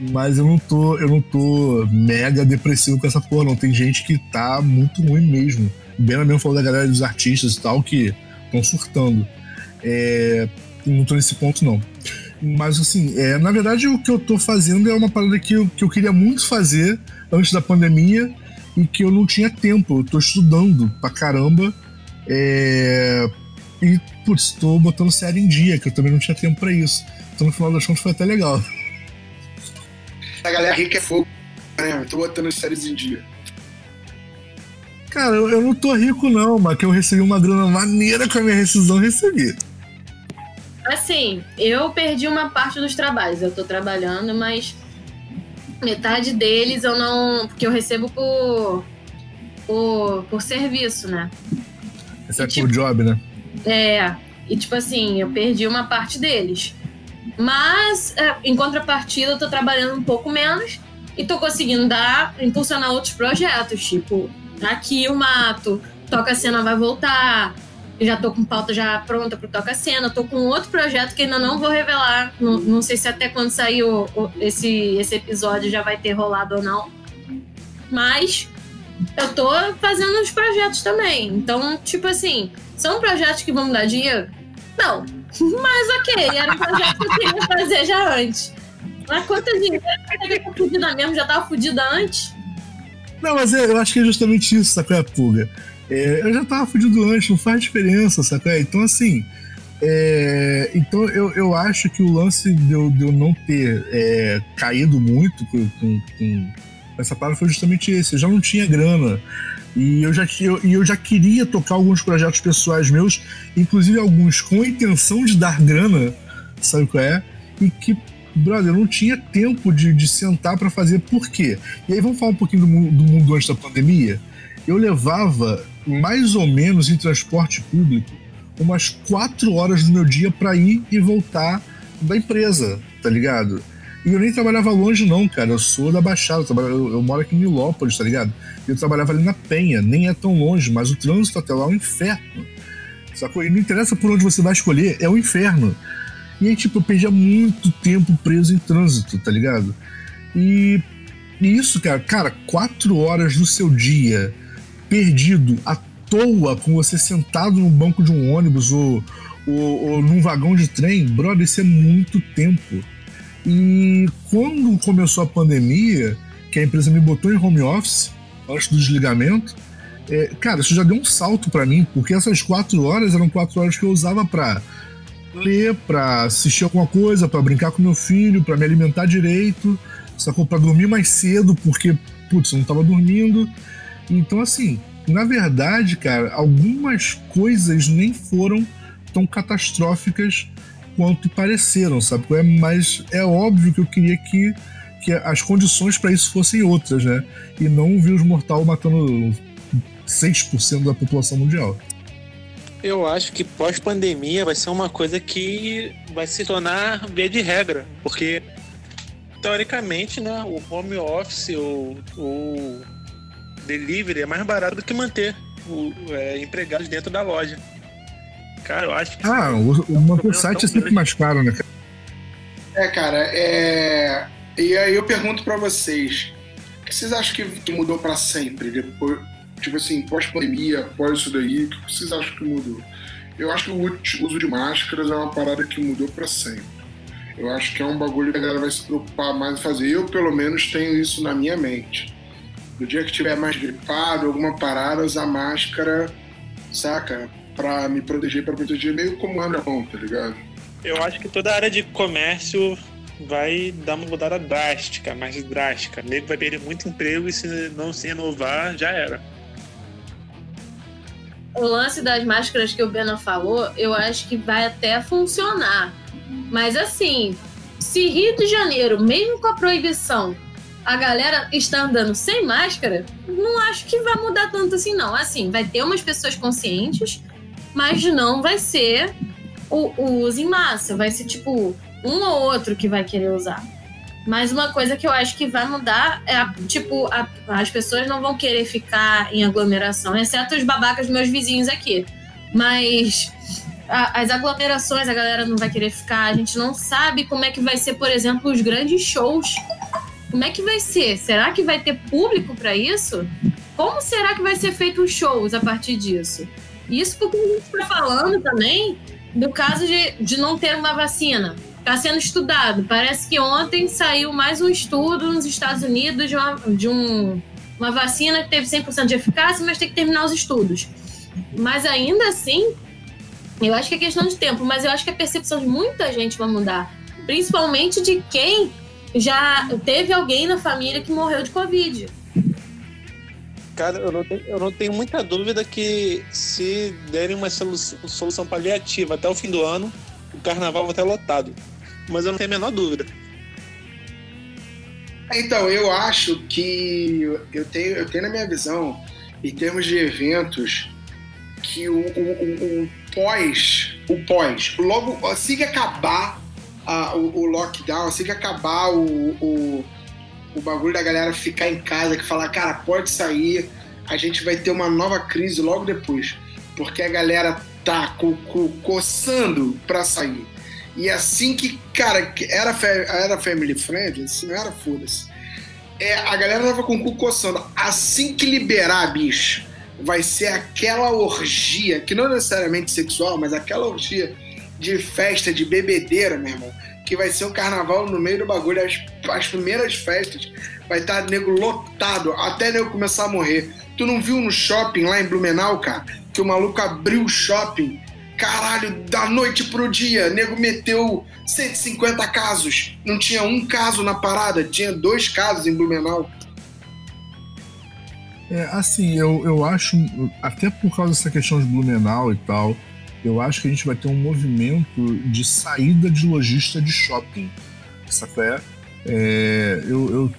Mas eu não tô, eu não tô mega depressivo com essa porra, não. Tem gente que tá muito ruim mesmo. O mesmo falou da galera dos artistas e tal que estão surtando. É, não tô nesse ponto, não. Mas assim, é, na verdade o que eu tô fazendo é uma parada que eu, que eu queria muito fazer, antes da pandemia e que eu não tinha tempo. Eu tô estudando pra caramba. É... E, putz, tô botando série em dia, que eu também não tinha tempo pra isso. Então, no final das contas, foi até legal.
A galera rica é fogo, né? Eu tô botando as séries em dia.
Cara, eu, eu não tô rico, não, mas que eu recebi uma grana maneira com a minha rescisão, recebi.
Assim, eu perdi uma parte dos trabalhos. Eu tô trabalhando, mas metade deles eu não. Porque eu recebo por. por, por serviço, né?
Esse é tipo, por job, né?
É. E tipo assim, eu perdi uma parte deles. Mas, é, em contrapartida, eu tô trabalhando um pouco menos e tô conseguindo dar, impulsionar outros projetos. Tipo, aqui o mato, Toca Cena vai voltar, já tô com pauta já pronta pro Toca Cena. Tô com outro projeto que ainda não vou revelar. Não, não sei se até quando sair o, o, esse, esse episódio já vai ter rolado ou não. Mas eu tô fazendo uns projetos também. Então, tipo assim, são projetos que vão dar dinheiro? Não. Mas ok, era um projeto que eu queria fazer já antes. Mas quanto dinheiro eu fudida mesmo, já tava fudida antes?
Não, mas é, eu acho que é justamente isso, sacou a pulga? É, eu já tava fudido antes, não faz diferença, sabe? Então, assim. É, então, eu, eu acho que o lance de eu, de eu não ter é, caído muito com, com, com essa parada foi justamente esse. Eu já não tinha grana. E eu já, eu, eu já queria tocar alguns projetos pessoais meus, inclusive alguns com a intenção de dar grana, sabe qual é? E que, brother, eu não tinha tempo de, de sentar para fazer. Por quê? E aí vamos falar um pouquinho do, do mundo antes da pandemia. Eu levava mais ou menos em transporte público umas quatro horas do meu dia para ir e voltar da empresa, tá ligado? E eu nem trabalhava longe, não, cara. Eu sou da Baixada, eu, eu, eu moro aqui em Milópolis, tá ligado? Eu trabalhava ali na Penha, nem é tão longe, mas o trânsito até lá é um inferno. Sacou? E não interessa por onde você vai escolher, é um inferno. E aí, tipo, eu perdia muito tempo preso em trânsito, tá ligado? E, e isso, cara, cara, quatro horas do seu dia perdido à toa com você sentado no banco de um ônibus ou, ou, ou num vagão de trem, brother, isso é muito tempo. E quando começou a pandemia, que a empresa me botou em home office, antes do desligamento, é, cara, isso já deu um salto para mim, porque essas quatro horas eram quatro horas que eu usava para ler, para assistir alguma coisa, para brincar com meu filho, para me alimentar direito, sacou? Para dormir mais cedo, porque, putz, eu não tava dormindo. Então, assim, na verdade, cara, algumas coisas nem foram tão catastróficas quanto pareceram, sabe? É, mas é óbvio que eu queria que, que as condições para isso fossem outras, né? E não um vírus mortal matando 6% da população mundial.
Eu acho que pós-pandemia vai ser uma coisa que vai se tornar via de regra, porque teoricamente, né, o home office, o, o delivery é mais barato do que manter o, é, empregados dentro da loja. Cara, eu acho que.
Ah, o, o manter o site é sempre mais caro, né?
É, cara, é. E aí eu pergunto para vocês: o que vocês acham que mudou para sempre? Depois, tipo assim, pós-pandemia, pós isso daí, o que vocês acham que mudou? Eu acho que o uso de máscaras é uma parada que mudou para sempre. Eu acho que é um bagulho que a galera vai se preocupar mais em fazer. Eu, pelo menos, tenho isso na minha mente. No dia que tiver mais gripado, alguma parada, usar máscara, saca? Pra me proteger, pra proteger meio como anda bom, tá ligado?
Eu acho que toda a área de comércio vai dar uma mudada drástica, mais drástica. O nego vai perder muito emprego e se não se renovar, já era
o lance das máscaras que o Bena falou, eu acho que vai até funcionar. Mas assim, se Rio de Janeiro, mesmo com a proibição, a galera está andando sem máscara, não acho que vai mudar tanto assim, não. Assim, vai ter umas pessoas conscientes, mas não vai ser o, o uso em massa. Vai ser tipo um ou outro que vai querer usar. Mas uma coisa que eu acho que vai mudar é, a, tipo, a, as pessoas não vão querer ficar em aglomeração, exceto os babacas meus vizinhos aqui. Mas a, as aglomerações a galera não vai querer ficar. A gente não sabe como é que vai ser, por exemplo, os grandes shows. Como é que vai ser? Será que vai ter público para isso? Como será que vai ser feito os shows a partir disso? Isso porque a gente está falando também do caso de, de não ter uma vacina está sendo estudado. Parece que ontem saiu mais um estudo nos Estados Unidos de uma, de um, uma vacina que teve 100% de eficácia, mas tem que terminar os estudos. Mas ainda assim, eu acho que é questão de tempo, mas eu acho que a percepção de muita gente vai mudar. Principalmente de quem já teve alguém na família que morreu de Covid.
Cara, eu não, tenho, eu não tenho muita dúvida que se derem uma solução, paliativa até o fim do ano, o carnaval vai estar lotado mas eu não tenho a menor dúvida.
Então, eu acho que eu tenho, eu tenho na minha visão, em termos de eventos, que o, o, o pós, o pós, logo assim que acabar a, o, o, lockdown, assim que acabar o, o, bagulho da galera ficar em casa, que falar, cara, pode sair, a gente vai ter uma nova crise logo depois, porque a galera tá co, co, coçando pra sair. E assim que, cara, era, era family friendly, se não era, foda-se. É, a galera tava com o cu coçando. Assim que liberar, bicho, vai ser aquela orgia, que não necessariamente sexual, mas aquela orgia de festa, de bebedeira, meu irmão. Que vai ser um carnaval no meio do bagulho. As, as primeiras festas vai estar tá nego lotado, até nego começar a morrer. Tu não viu no shopping lá em Blumenau, cara? Que o maluco abriu o shopping Caralho, da noite pro dia, nego meteu 150 casos. Não tinha um caso na parada, tinha dois casos em Blumenau.
É, assim, eu, eu acho, até por causa dessa questão de Blumenau e tal, eu acho que a gente vai ter um movimento de saída de lojista de shopping. Sabe é? eu, eu,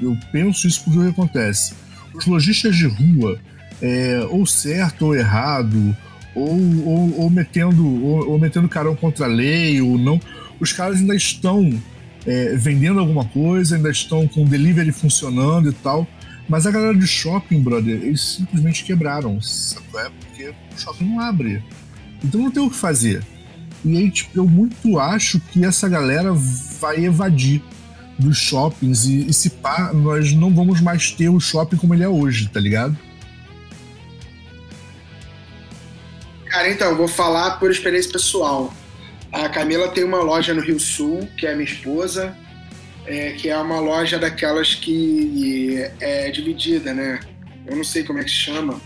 eu penso isso porque o que acontece? Os lojistas de rua, é, ou certo ou errado, ou, ou, ou metendo ou, ou, metendo carão contra a lei ou não. Os caras ainda estão é, vendendo alguma coisa, ainda estão com delivery funcionando e tal. Mas a galera de shopping, brother, eles simplesmente quebraram, sabe? É porque o shopping não abre. Então não tem o que fazer. E aí, tipo, eu muito acho que essa galera vai evadir dos shoppings e, e se pá, nós não vamos mais ter o shopping como ele é hoje, tá ligado?
Cara, então, eu vou falar por experiência pessoal. A Camila tem uma loja no Rio Sul, que é minha esposa, é, que é uma loja daquelas que é dividida, né? Eu não sei como é que chama,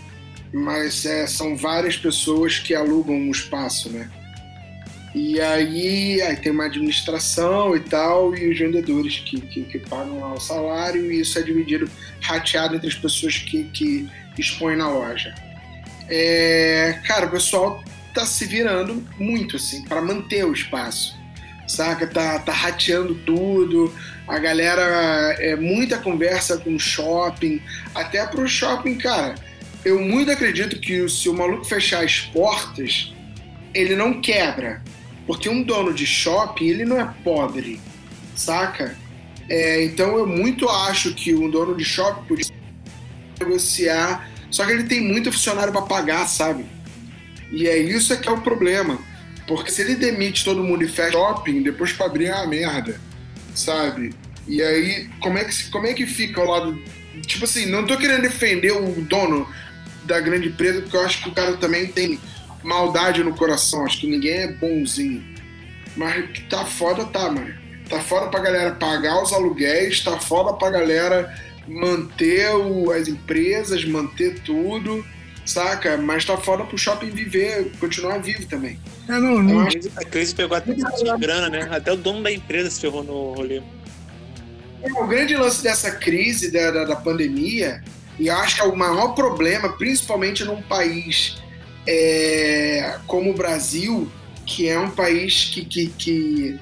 mas é, são várias pessoas que alugam um espaço, né? E aí, aí tem uma administração e tal, e os vendedores que, que, que pagam lá o salário, e isso é dividido, rateado entre as pessoas que, que expõem na loja é, cara, o pessoal tá se virando muito, assim, para manter o espaço, saca? Tá, tá rateando tudo, a galera, é muita conversa com o shopping, até pro shopping, cara. Eu muito acredito que se o maluco fechar as portas, ele não quebra. Porque um dono de shopping, ele não é pobre, saca? É, então eu muito acho que um dono de shopping podia negociar. Só que ele tem muito funcionário para pagar, sabe? E é isso é que é o problema. Porque se ele demite todo mundo e fecha shopping, depois para abrir é uma merda, sabe? E aí, como é que, como é que fica o lado. Tipo assim, não tô querendo defender o dono da grande empresa, porque eu acho que o cara também tem maldade no coração, acho que ninguém é bonzinho. Mas que tá foda, tá, mano. Tá foda pra galera pagar os aluguéis, tá foda pra galera manter o, as empresas, manter tudo, saca? Mas tá foda pro shopping viver, continuar vivo também.
É, não, não.
A crise, a crise pegou até de grana, né? Até o dono da empresa se ferrou no rolê.
É, o grande lance dessa crise da, da, da pandemia, e acho que é o maior problema, principalmente num país é, como o Brasil, que é um país que, que, que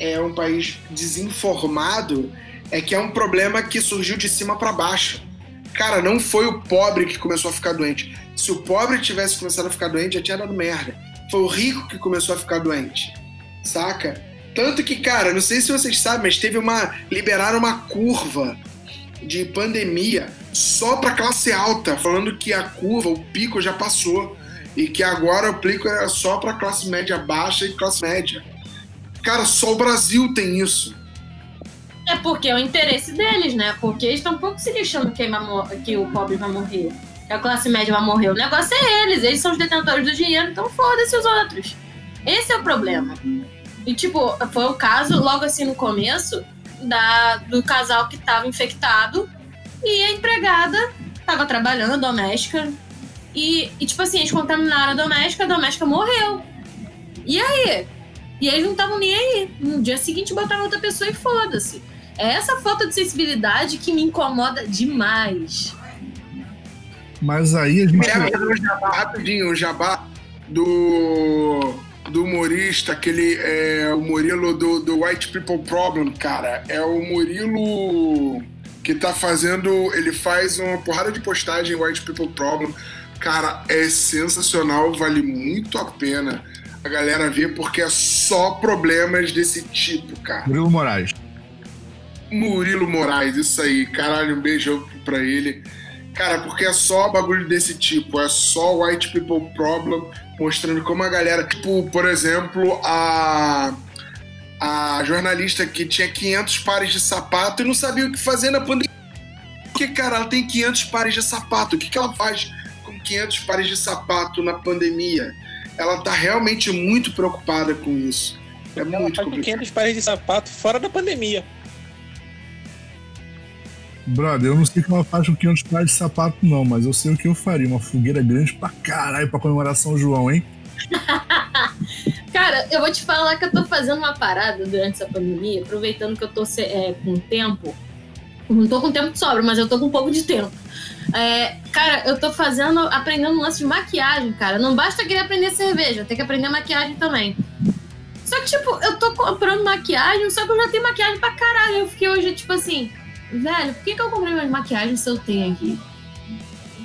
é um país desinformado, é que é um problema que surgiu de cima para baixo. Cara, não foi o pobre que começou a ficar doente. Se o pobre tivesse começado a ficar doente, já tinha dado merda. Foi o rico que começou a ficar doente. Saca? Tanto que, cara, não sei se vocês sabem, mas teve uma. liberaram uma curva de pandemia só para classe alta, falando que a curva, o pico já passou e que agora o pico era só para classe média baixa e classe média. Cara, só o Brasil tem isso.
É porque é o interesse deles, né? Porque eles estão um pouco se lixando que, que o pobre vai morrer, que a classe média vai morrer. O negócio é eles, eles são os detentores do dinheiro, então foda-se os outros. Esse é o problema. E, tipo, foi o caso, logo assim no começo, da, do casal que estava infectado e a empregada estava trabalhando, doméstica, e, e, tipo assim, eles contaminaram a doméstica, a doméstica morreu. E aí? E eles não estavam nem aí. No dia seguinte botaram outra pessoa e foda-se. É essa falta de sensibilidade que me incomoda demais.
Mas aí a gente.
É, o jabá, rapidinho, o jabá do, do humorista, aquele. É, o Murilo do, do White People Problem, cara. É o Murilo que tá fazendo. Ele faz uma porrada de postagem White People Problem. Cara, é sensacional, vale muito a pena a galera ver, porque é só problemas desse tipo, cara.
Murilo Moraes.
Murilo Moraes, isso aí. Caralho, um beijo pra ele. Cara, porque é só bagulho desse tipo, é só white people problem, mostrando como a galera. Tipo, por exemplo, a. A jornalista que tinha 500 pares de sapato e não sabia o que fazer na pandemia. Porque, cara, ela tem 500 pares de sapato. O que, que ela faz com 500 pares de sapato na pandemia? Ela tá realmente muito preocupada com isso. É
Ela
muito
com
complicado.
500 pares de sapato fora da pandemia.
Brother, eu não sei o que ela faz com 500 pares de sapato, não, mas eu sei o que eu faria. Uma fogueira grande pra caralho pra comemorar São João, hein? [LAUGHS]
Cara, eu vou te falar que eu tô fazendo uma parada durante essa pandemia, aproveitando que eu tô é, com tempo. Não tô com tempo de sobra, mas eu tô com um pouco de tempo. É, cara, eu tô fazendo, aprendendo um lance de maquiagem, cara. Não basta querer aprender cerveja, tem que aprender maquiagem também. Só que, tipo, eu tô comprando maquiagem, só que eu já tenho maquiagem pra caralho. Eu fiquei hoje, tipo assim, velho, por que, que eu comprei mais maquiagem se eu tenho aqui?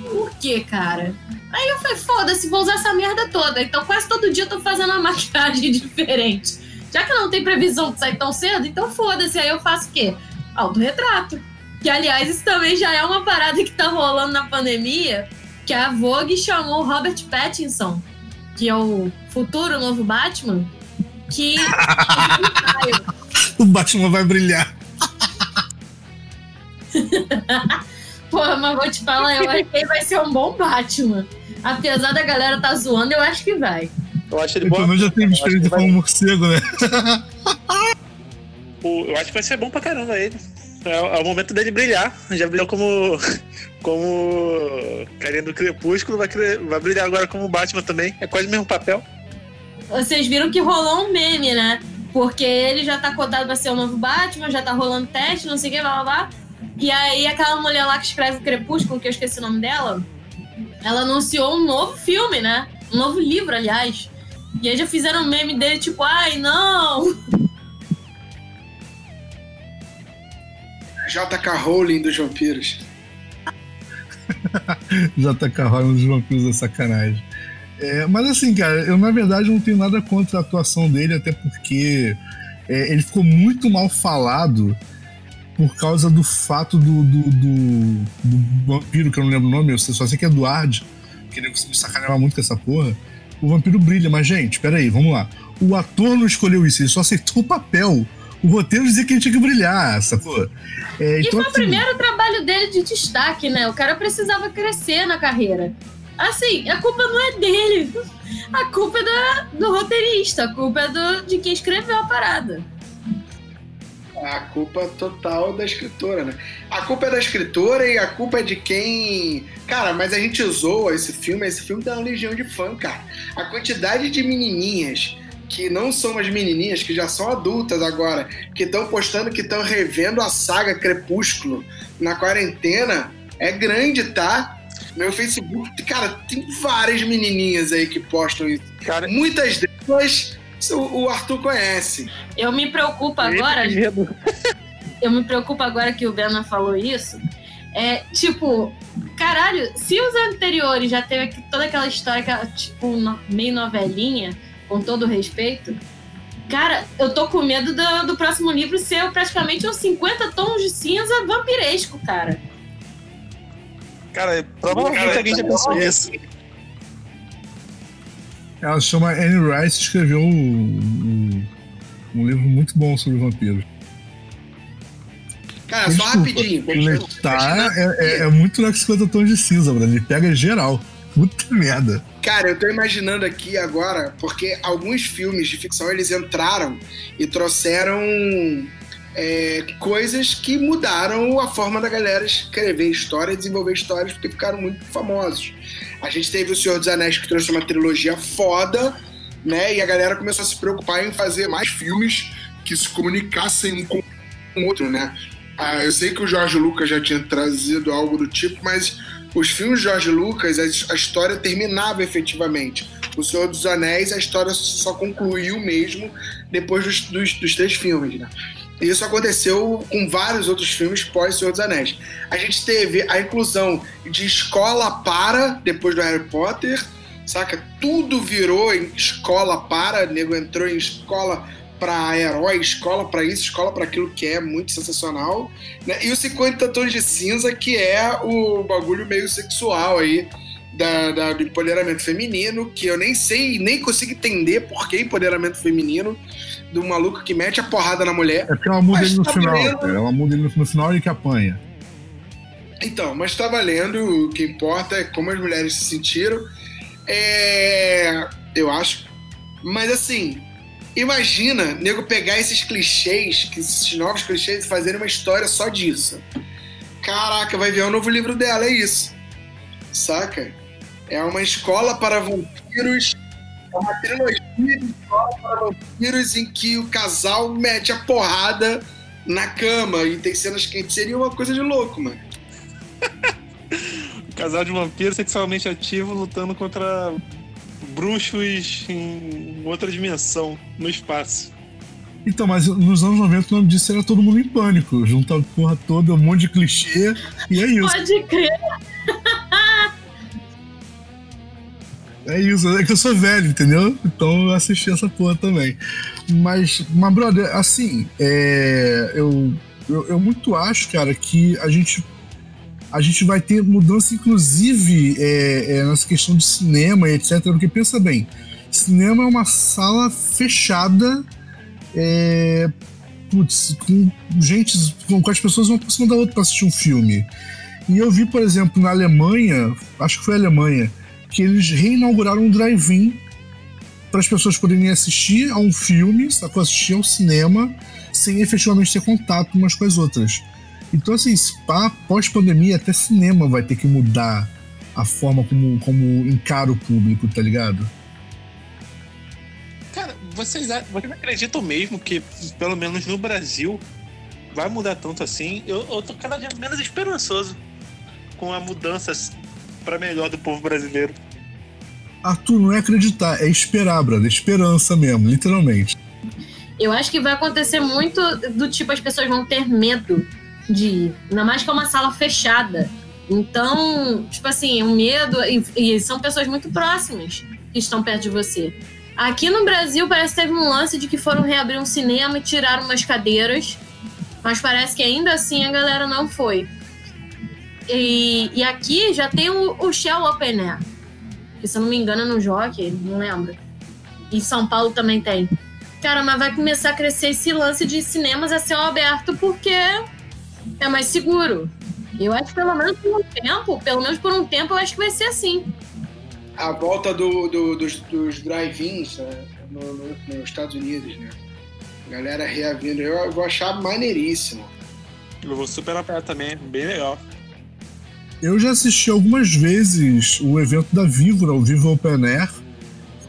Por que, cara? Aí eu falei, foda-se, vou usar essa merda toda. Então quase todo dia eu tô fazendo uma [LAUGHS] maquiagem diferente. Já que não tem previsão de sair tão cedo, então foda-se. Aí eu faço o quê? Autorretrato. Que, aliás, isso também já é uma parada que tá rolando na pandemia, que a Vogue chamou o Robert Pattinson, que é o futuro novo Batman, que... [LAUGHS]
O Batman vai brilhar. [LAUGHS]
Porra, mas vou te falar, eu acho que ele vai ser um bom Batman. Apesar da galera tá zoando, eu acho que vai.
Eu acho ele
Ele
bom.
pelo menos já teve experiência
vai-
como morcego, né?
o- Eu acho que vai ser bom pra caramba ele. É, é o momento dele brilhar. Já brilhou como. [LAUGHS] como. Carinha do Crepúsculo, vai, vai brilhar agora como Batman também. É quase o mesmo papel.
Vocês viram que rolou um meme, né? Porque ele já tá cotado pra ser o novo Batman, já tá rolando teste, não sei o que, blá blá blá. E aí aquela mulher lá que escreve o Crepúsculo, que eu esqueci o nome dela, ela anunciou um novo filme, né? Um novo livro, aliás. E aí já fizeram um meme dele, tipo, ai, não!
JK Rowling dos vampiros. [LAUGHS]
JK Rowling dos vampiros da sacanagem. É, mas assim, cara, eu na verdade não tenho nada contra a atuação dele, até porque é, ele ficou muito mal falado por causa do fato do, do, do, do vampiro, que eu não lembro o nome, eu só sei que é Eduardo, que ele me sacaneava muito com essa porra. O vampiro brilha, mas, gente, peraí, vamos lá. O ator não escolheu isso, ele só aceitou o papel. O roteiro dizia que ele tinha que brilhar, sacou?
É, e então, foi assim, o primeiro trabalho dele de destaque, né? O cara precisava crescer na carreira. Assim, a culpa não é dele. [LAUGHS] A culpa é da, do roteirista, a culpa é do, de quem escreveu a parada.
A culpa total da escritora, né? A culpa é da escritora e a culpa é de quem. Cara, mas a gente zoa esse filme, esse filme tem uma legião de fã, cara. A quantidade de menininhas que não são as menininhas, que já são adultas agora, que estão postando que estão revendo a saga Crepúsculo na quarentena, é grande, tá? Meu Facebook, cara, tem várias menininhas aí que postam isso. Cara, Muitas delas o Arthur conhece.
Eu me preocupo agora. eu me preocupo agora que o Bena falou isso. É tipo, caralho, se os anteriores já teve toda aquela história, tipo, meio novelinha com todo respeito. Cara, eu tô com medo do, do próximo livro ser praticamente uns 50 tons de cinza vampiresco, cara.
Cara, provavelmente alguém já pensou nisso.
Ela chama Anne Rice escreveu um, um, um, livro muito bom sobre vampiros.
Cara, só rapidinho.
Tá, é, é, é, muito na 50 tons de cinza, mano. Ele pega geral. Puta merda.
Cara, eu tô imaginando aqui agora, porque alguns filmes de ficção eles entraram e trouxeram é, coisas que mudaram a forma da galera escrever história desenvolver histórias, porque ficaram muito famosos. A gente teve O Senhor dos Anéis, que trouxe uma trilogia foda, né? E a galera começou a se preocupar em fazer mais filmes que se comunicassem com o outro, né? Ah, eu sei que o Jorge Lucas já tinha trazido algo do tipo, mas os filmes de George Lucas, a, história terminava efetivamente. O Senhor dos Anéis, a história só concluiu mesmo depois dos, dos, dos três filmes, né? E isso aconteceu com vários outros filmes pós Senhor dos Anéis. A gente teve a inclusão de escola para, depois do Harry Potter, saca? Tudo virou em escola para, nego entrou em escola para herói, escola para isso, escola para aquilo que é muito sensacional. Né? E o 50 Tons de Cinza, que é o bagulho meio sexual aí da, da, do empoderamento feminino, que eu nem sei, nem consigo entender por que empoderamento feminino do maluco que mete a porrada na mulher.
É porque ela muda ele no tá final. Valendo... Ela muda ele no final e que apanha.
Então, mas tá valendo, o que importa é como as mulheres se sentiram. É. Eu acho. Mas assim, Imagina, nego pegar esses clichês, esses novos clichês e fazerem uma história só disso. Caraca, vai ver o um novo livro dela, é isso. Saca? É uma escola para vampiros, é uma trilogia de escola para vampiros em que o casal mete a porrada na cama e tem cenas quentes. Seria uma coisa de louco, mano.
um [LAUGHS] casal de vampiros sexualmente ativo lutando contra bruxos em outra dimensão, no espaço.
Então, mas nos anos 90 o nome disso era todo mundo em pânico. Junta a porra toda, um monte de clichê, e é isso.
Pode crer. [LAUGHS]
É isso, é que eu sou velho, entendeu? Então eu assisti essa porra também. Mas, mas brother, assim, é, eu, eu, eu muito acho, cara, que a gente a gente vai ter mudança, inclusive, é, é, nessa questão de cinema e etc. Porque pensa bem, cinema é uma sala fechada, é, putz, com gente, com, com as pessoas uma por cima da outra para assistir um filme. E eu vi, por exemplo, na Alemanha, acho que foi a Alemanha, que eles reinauguraram um drive-in para as pessoas poderem assistir a um filme, sacou? assistir ao cinema, sem efetivamente ter contato umas com as outras. Então, assim, pós-pandemia, até cinema vai ter que mudar a forma como, como encara o público, tá ligado?
Cara, vocês, vocês acreditam mesmo que, pelo menos no Brasil, vai mudar tanto assim? Eu, eu tô cada dia menos esperançoso com a mudança para melhor do povo brasileiro.
Arthur, não é acreditar, é esperar, brother. Esperança mesmo, literalmente.
Eu acho que vai acontecer muito do tipo, as pessoas vão ter medo de ir. Ainda mais que é uma sala fechada. Então, tipo assim, o um medo. E, e, são pessoas muito próximas que estão perto de você. Aqui no Brasil parece que teve um lance de que foram reabrir um cinema e tiraram umas cadeiras Mas parece que ainda assim a galera não foi. E, e aqui já tem o, o Shell Open Air. Que se eu não me engano é no Jockey, não lembro. Em São Paulo também tem. Cara, mas vai começar a crescer esse lance de cinemas a céu aberto porque é mais seguro. Eu acho que pelo menos por um tempo, pelo menos por um tempo, eu acho que vai ser assim.
A volta do, do- dos, dos drive-ins né, no- no- nos Estados Unidos, né? Galera reavindo. Eu, eu vou achar maneiríssimo.
Eu vou super apoiar também, bem legal.
Eu já assisti algumas vezes o evento da Vívora, o Vivo Open Air.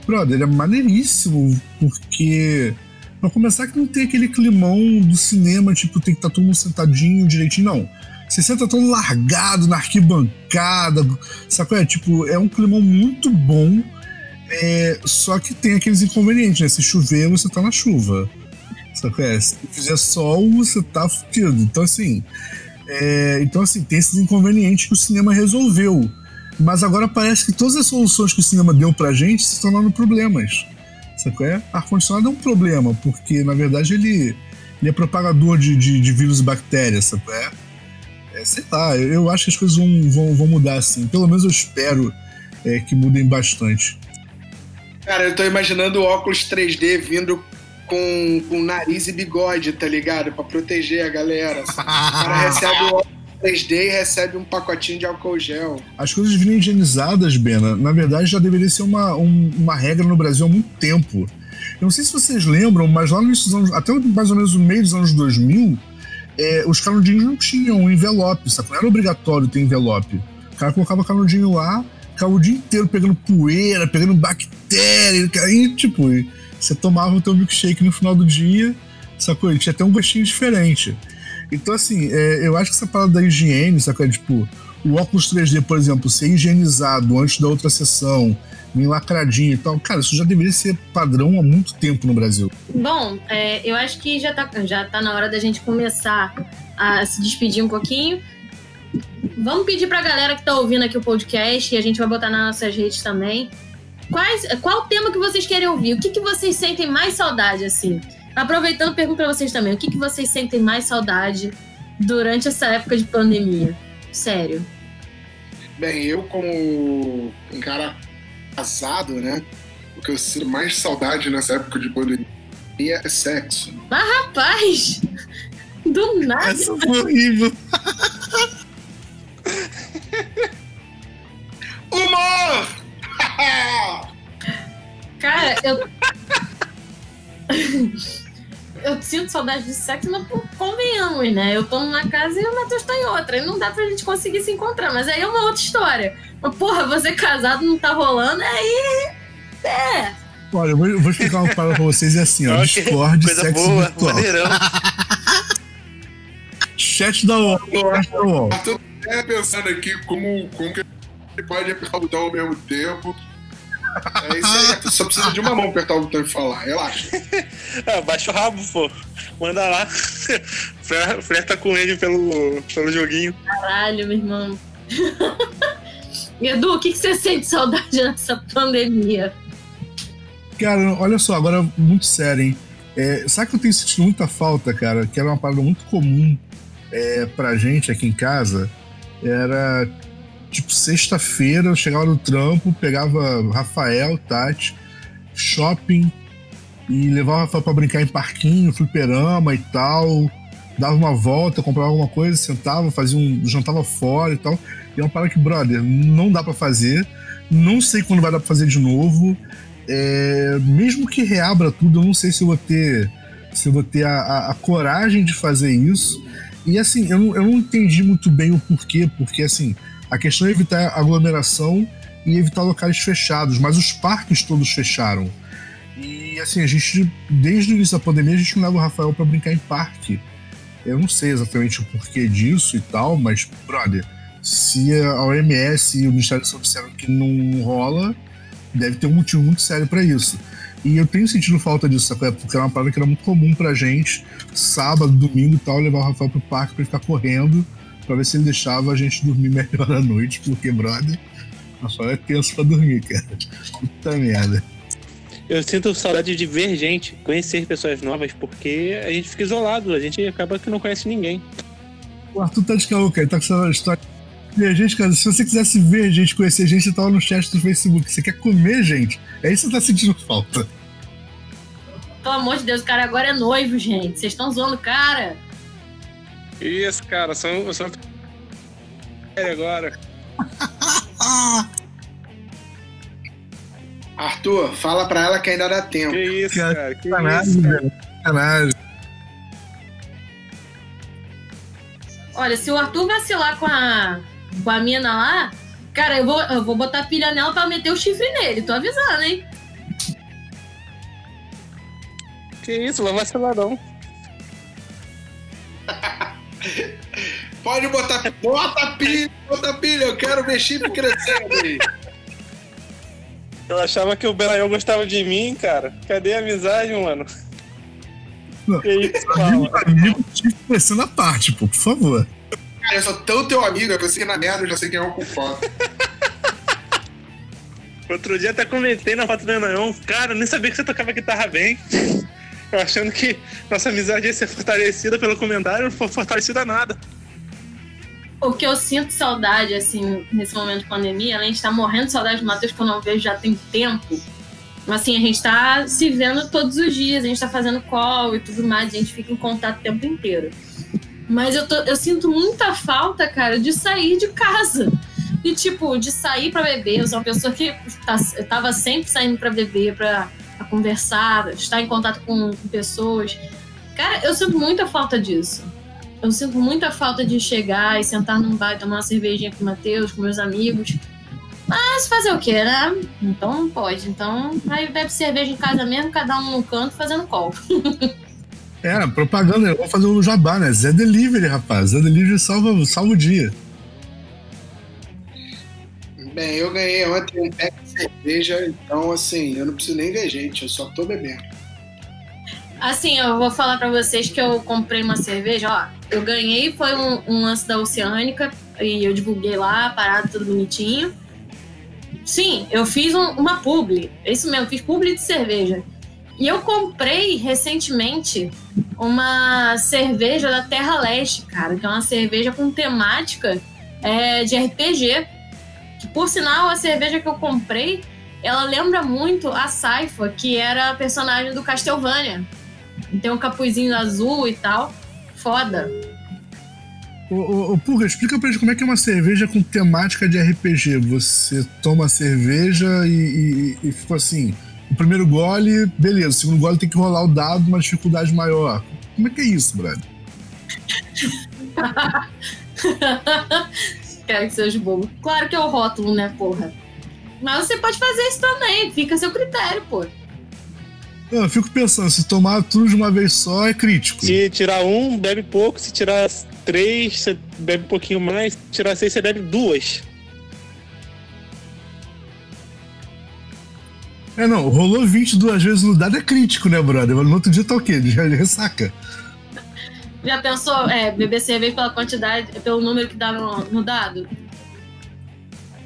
Brother, é maneiríssimo, porque. Pra começar, que não tem aquele climão do cinema, tipo, tem que estar todo mundo sentadinho direitinho, não. Você senta todo largado na arquibancada, sacou? É, tipo, é um climão muito bom, é, só que tem aqueles inconvenientes, né? Se chover, você tá na chuva. Sacou? É, se fizer sol, você tá fudido. Então, assim, é, então, assim, tem esses inconvenientes que o cinema resolveu. Mas agora parece que todas as soluções que o cinema deu pra gente se tornaram problemas. Sabe é? Ar-condicionado é um problema, porque na verdade ele, ele é propagador de, de, de vírus e bactérias, sabe é? é? Sei lá, eu, eu acho que as coisas vão, vão, vão mudar assim. Pelo menos eu espero é, que mudem bastante.
Cara, eu tô imaginando o óculos 3D vindo com, com nariz e bigode, tá ligado? Pra proteger a galera. [LAUGHS] O cara recebe o óculos 3D e recebe um pacotinho de álcool gel.
As coisas virem higienizadas, Bena, na verdade já deveria ser uma, um- uma regra no Brasil há muito tempo. Eu não sei se vocês lembram, mas lá nos anos, até mais ou menos no meio dos anos 2000, é, os canudinhos não tinham envelope, sabe? Não era obrigatório ter envelope. O cara colocava canudinho lá, ficava o dia inteiro pegando poeira, pegando bactéria, e tipo, e você tomava o teu milkshake no final do dia, sacou? E tinha até um gostinho diferente. Então, assim, é, eu acho que essa parada da higiene, sacou? Tipo, o óculos 3D, por exemplo, ser higienizado antes da outra sessão, bem lacradinho e tal, cara, isso já deveria ser padrão há muito tempo no Brasil.
Bom, é, eu acho que já tá, já tá na hora da gente começar a se despedir um pouquinho. Vamos pedir pra galera que tá ouvindo aqui o podcast e a gente vai botar nas nossas redes também. Quais, qual o tema que vocês querem ouvir? O que, que vocês sentem mais saudade, assim? Aproveitando, pergunto pra vocês também. O que, que vocês sentem mais saudade durante essa época de pandemia? Sério.
Bem, eu como um cara casado, né? O que eu sinto mais saudade nessa época de pandemia é sexo.
Rapaz! Do nada.
Essa foi horrível.
Humor!
Cara, eu. [LAUGHS] eu sinto saudade de sexo, mas convenhamos, né? Eu tô numa casa e o Matheus tá em outra. E não dá pra gente conseguir se encontrar. Mas aí é uma outra história. Mas, porra, você casado não tá rolando, aí. É.
Olha, eu vou, eu vou explicar uma parada pra vocês, é assim, ó, [LAUGHS] Discord,
Coisa
sexo
boa,
virtual.
maneirão.
Chat da UOL, chat da UOL.
Tô até pensando aqui como, como que ele pode apertar o botão ao mesmo tempo. É isso aí, só precisa de uma mão apertar o botão e falar, relaxa. [LAUGHS]
Ah, baixa o rabo, pô. Manda lá. [LAUGHS] Flerta com ele pelo, pelo joguinho.
Caralho, meu irmão. [LAUGHS] Edu, o que, que você sente saudade nessa pandemia?
Cara, olha só, agora muito sério, hein? É, sabe que eu tenho sentido muita falta, cara? Que era uma parada muito comum é, pra gente aqui em casa. Era tipo sexta-feira, eu chegava no trampo, pegava Rafael, Tati, shopping e levava o Rafael pra brincar em parquinho, fliperama e tal. Dava uma volta, comprava alguma coisa, sentava, fazia um. jantava fora e tal. E é uma parada que, brother, não dá pra fazer. Não sei quando vai dar pra fazer de novo. É, mesmo que reabra tudo, eu não sei se eu vou ter, se eu vou ter a, a- a coragem de fazer isso. E assim, eu não, eu não entendi muito bem o porquê, porque assim, a questão é evitar aglomeração e evitar locais fechados, mas os parques todos fecharam. E assim, a gente, desde o início da pandemia, a gente não leva o Rafael pra brincar em parque. Eu não sei exatamente o porquê disso e tal, mas, brother, se a OMS e o Ministério da Saúde disseram que não rola, deve ter um motivo muito sério pra isso. E eu tenho sentido falta disso, sabe? Porque era uma parada que era muito comum pra gente, sábado, domingo e tal, levar o Rafael pro parque pra ele ficar correndo, pra ver se ele deixava a gente dormir melhor à noite, porque, brother, o Rafael é tenso pra dormir, cara. Puta merda.
eu sinto saudade de ver gente, conhecer pessoas novas, porque a gente fica isolado, a gente acaba que não conhece ninguém.
O Arthur tá de caô, cara. Ele tá com essa história. Ver gente, cara, se você quisesse ver gente, conhecer gente, você tava no chat do Facebook. Você quer comer gente? É isso que você tá sentindo falta.
Pelo amor de Deus, o cara agora é noivo, gente. Vocês estão zoando o cara.
Isso, cara, são. são... agora. [LAUGHS]
Arthur, fala pra ela que ainda dá tempo.
Que isso,
Cara.
Que
Sacanagem,
isso, cara.
Olha, se o Arthur vacilar com a, com a mina lá, cara, eu vou, eu vou botar pilha nela pra meter o chifre nele. Tô avisando, hein?
Que isso, não vacilar não. [LAUGHS]
Pode botar. Bota pilha, bota pilha. Eu quero ver chifre crescendo aí.
Eu achava que o Belayão gostava de mim, cara. Cadê a amizade, mano?
Não.
Que isso,
Amigo,
fala.
amigo, tive crescendo a parte, pô, por favor.
Cara, eu sou tão teu amigo, eu sei que na merda eu já sei quem é o culpado.
Outro dia até comentei na foto do Belayão. Cara, eu nem sabia que você tocava guitarra bem. Achando que nossa amizade ia ser fortalecida pelo comentário, não foi fortalecida nada.
O que eu sinto saudade, assim, nesse momento de pandemia, além de estar morrendo de saudade do Matheus, que eu não vejo já tem tempo. Assim, a gente tá se vendo todos os dias, a gente tá fazendo call e tudo mais, a gente fica em contato o tempo inteiro. Mas eu, tô, eu sinto muita falta, cara, de sair de casa. E, tipo, de sair pra beber. Eu sou uma pessoa que tá, eu tava sempre saindo pra beber, pra, conversar, estar em contato com, com pessoas. Cara, eu sinto muita falta disso. Eu sinto muita falta de chegar e sentar num bar e tomar uma cervejinha com o Matheus, com meus amigos. Mas fazer o quê, né? Então não pode. Então, aí bebe cerveja em casa mesmo, cada um no canto fazendo call. [LAUGHS]
É, propaganda, eu vou fazer o jabá, né? Zé Delivery, rapaz. Zé Delivery salva, salva o dia.
Bem, eu ganhei ontem um pack cerveja, então assim, eu não preciso nem ver gente, eu só tô bebendo.
Assim, eu vou falar pra vocês que eu comprei uma cerveja, ó. Eu ganhei, foi um, um lance da Oceânica, e eu divulguei lá, parado, tudo bonitinho. Sim, eu fiz um- uma publi, é isso mesmo, fiz publi de cerveja. E eu comprei recentemente uma cerveja da Terra Leste, cara, que é uma cerveja com temática é, de RPG. Que, por sinal, a cerveja que eu comprei, ela lembra muito a Saifa, que era a personagem do Castlevania. Tem um capuzinho azul e tal. Foda.
Ô, ô, ô explica pra gente como é que é uma cerveja com temática de RPG. Você toma a cerveja e, e, e ficou assim. O primeiro gole, beleza. O segundo gole tem que rolar o dado, uma dificuldade maior. Como é que é isso, brother? [LAUGHS]
Quero que seja bobo. Claro que é o rótulo, né, porra? Mas você pode fazer isso também, fica a seu critério, pô.
Eu fico pensando, se tomar tudo de uma vez só é crítico.
Se tirar um, bebe pouco. Se tirar três, você bebe um pouquinho mais. Se tirar seis, você bebe duas.
É, não, rolou 22 vezes no dado é crítico, né, brother? Mas no outro dia tá o quê? Já já ressaca.
Já pensou, é, beber cerveja pela quantidade, pelo número que dá no, no dado?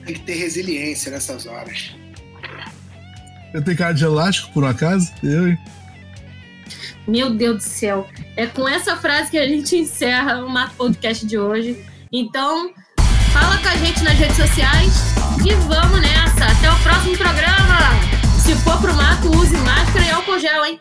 Tem que ter resiliência nessas horas.
Eu tenho cara de elástico, por um acaso? Eu, hein?
Meu Deus do céu. É com essa frase que a gente encerra o Mato Podcast de hoje. Então, fala com a gente nas redes sociais e vamos nessa. Até o próximo programa. Se for pro mato, use máscara e álcool gel, hein?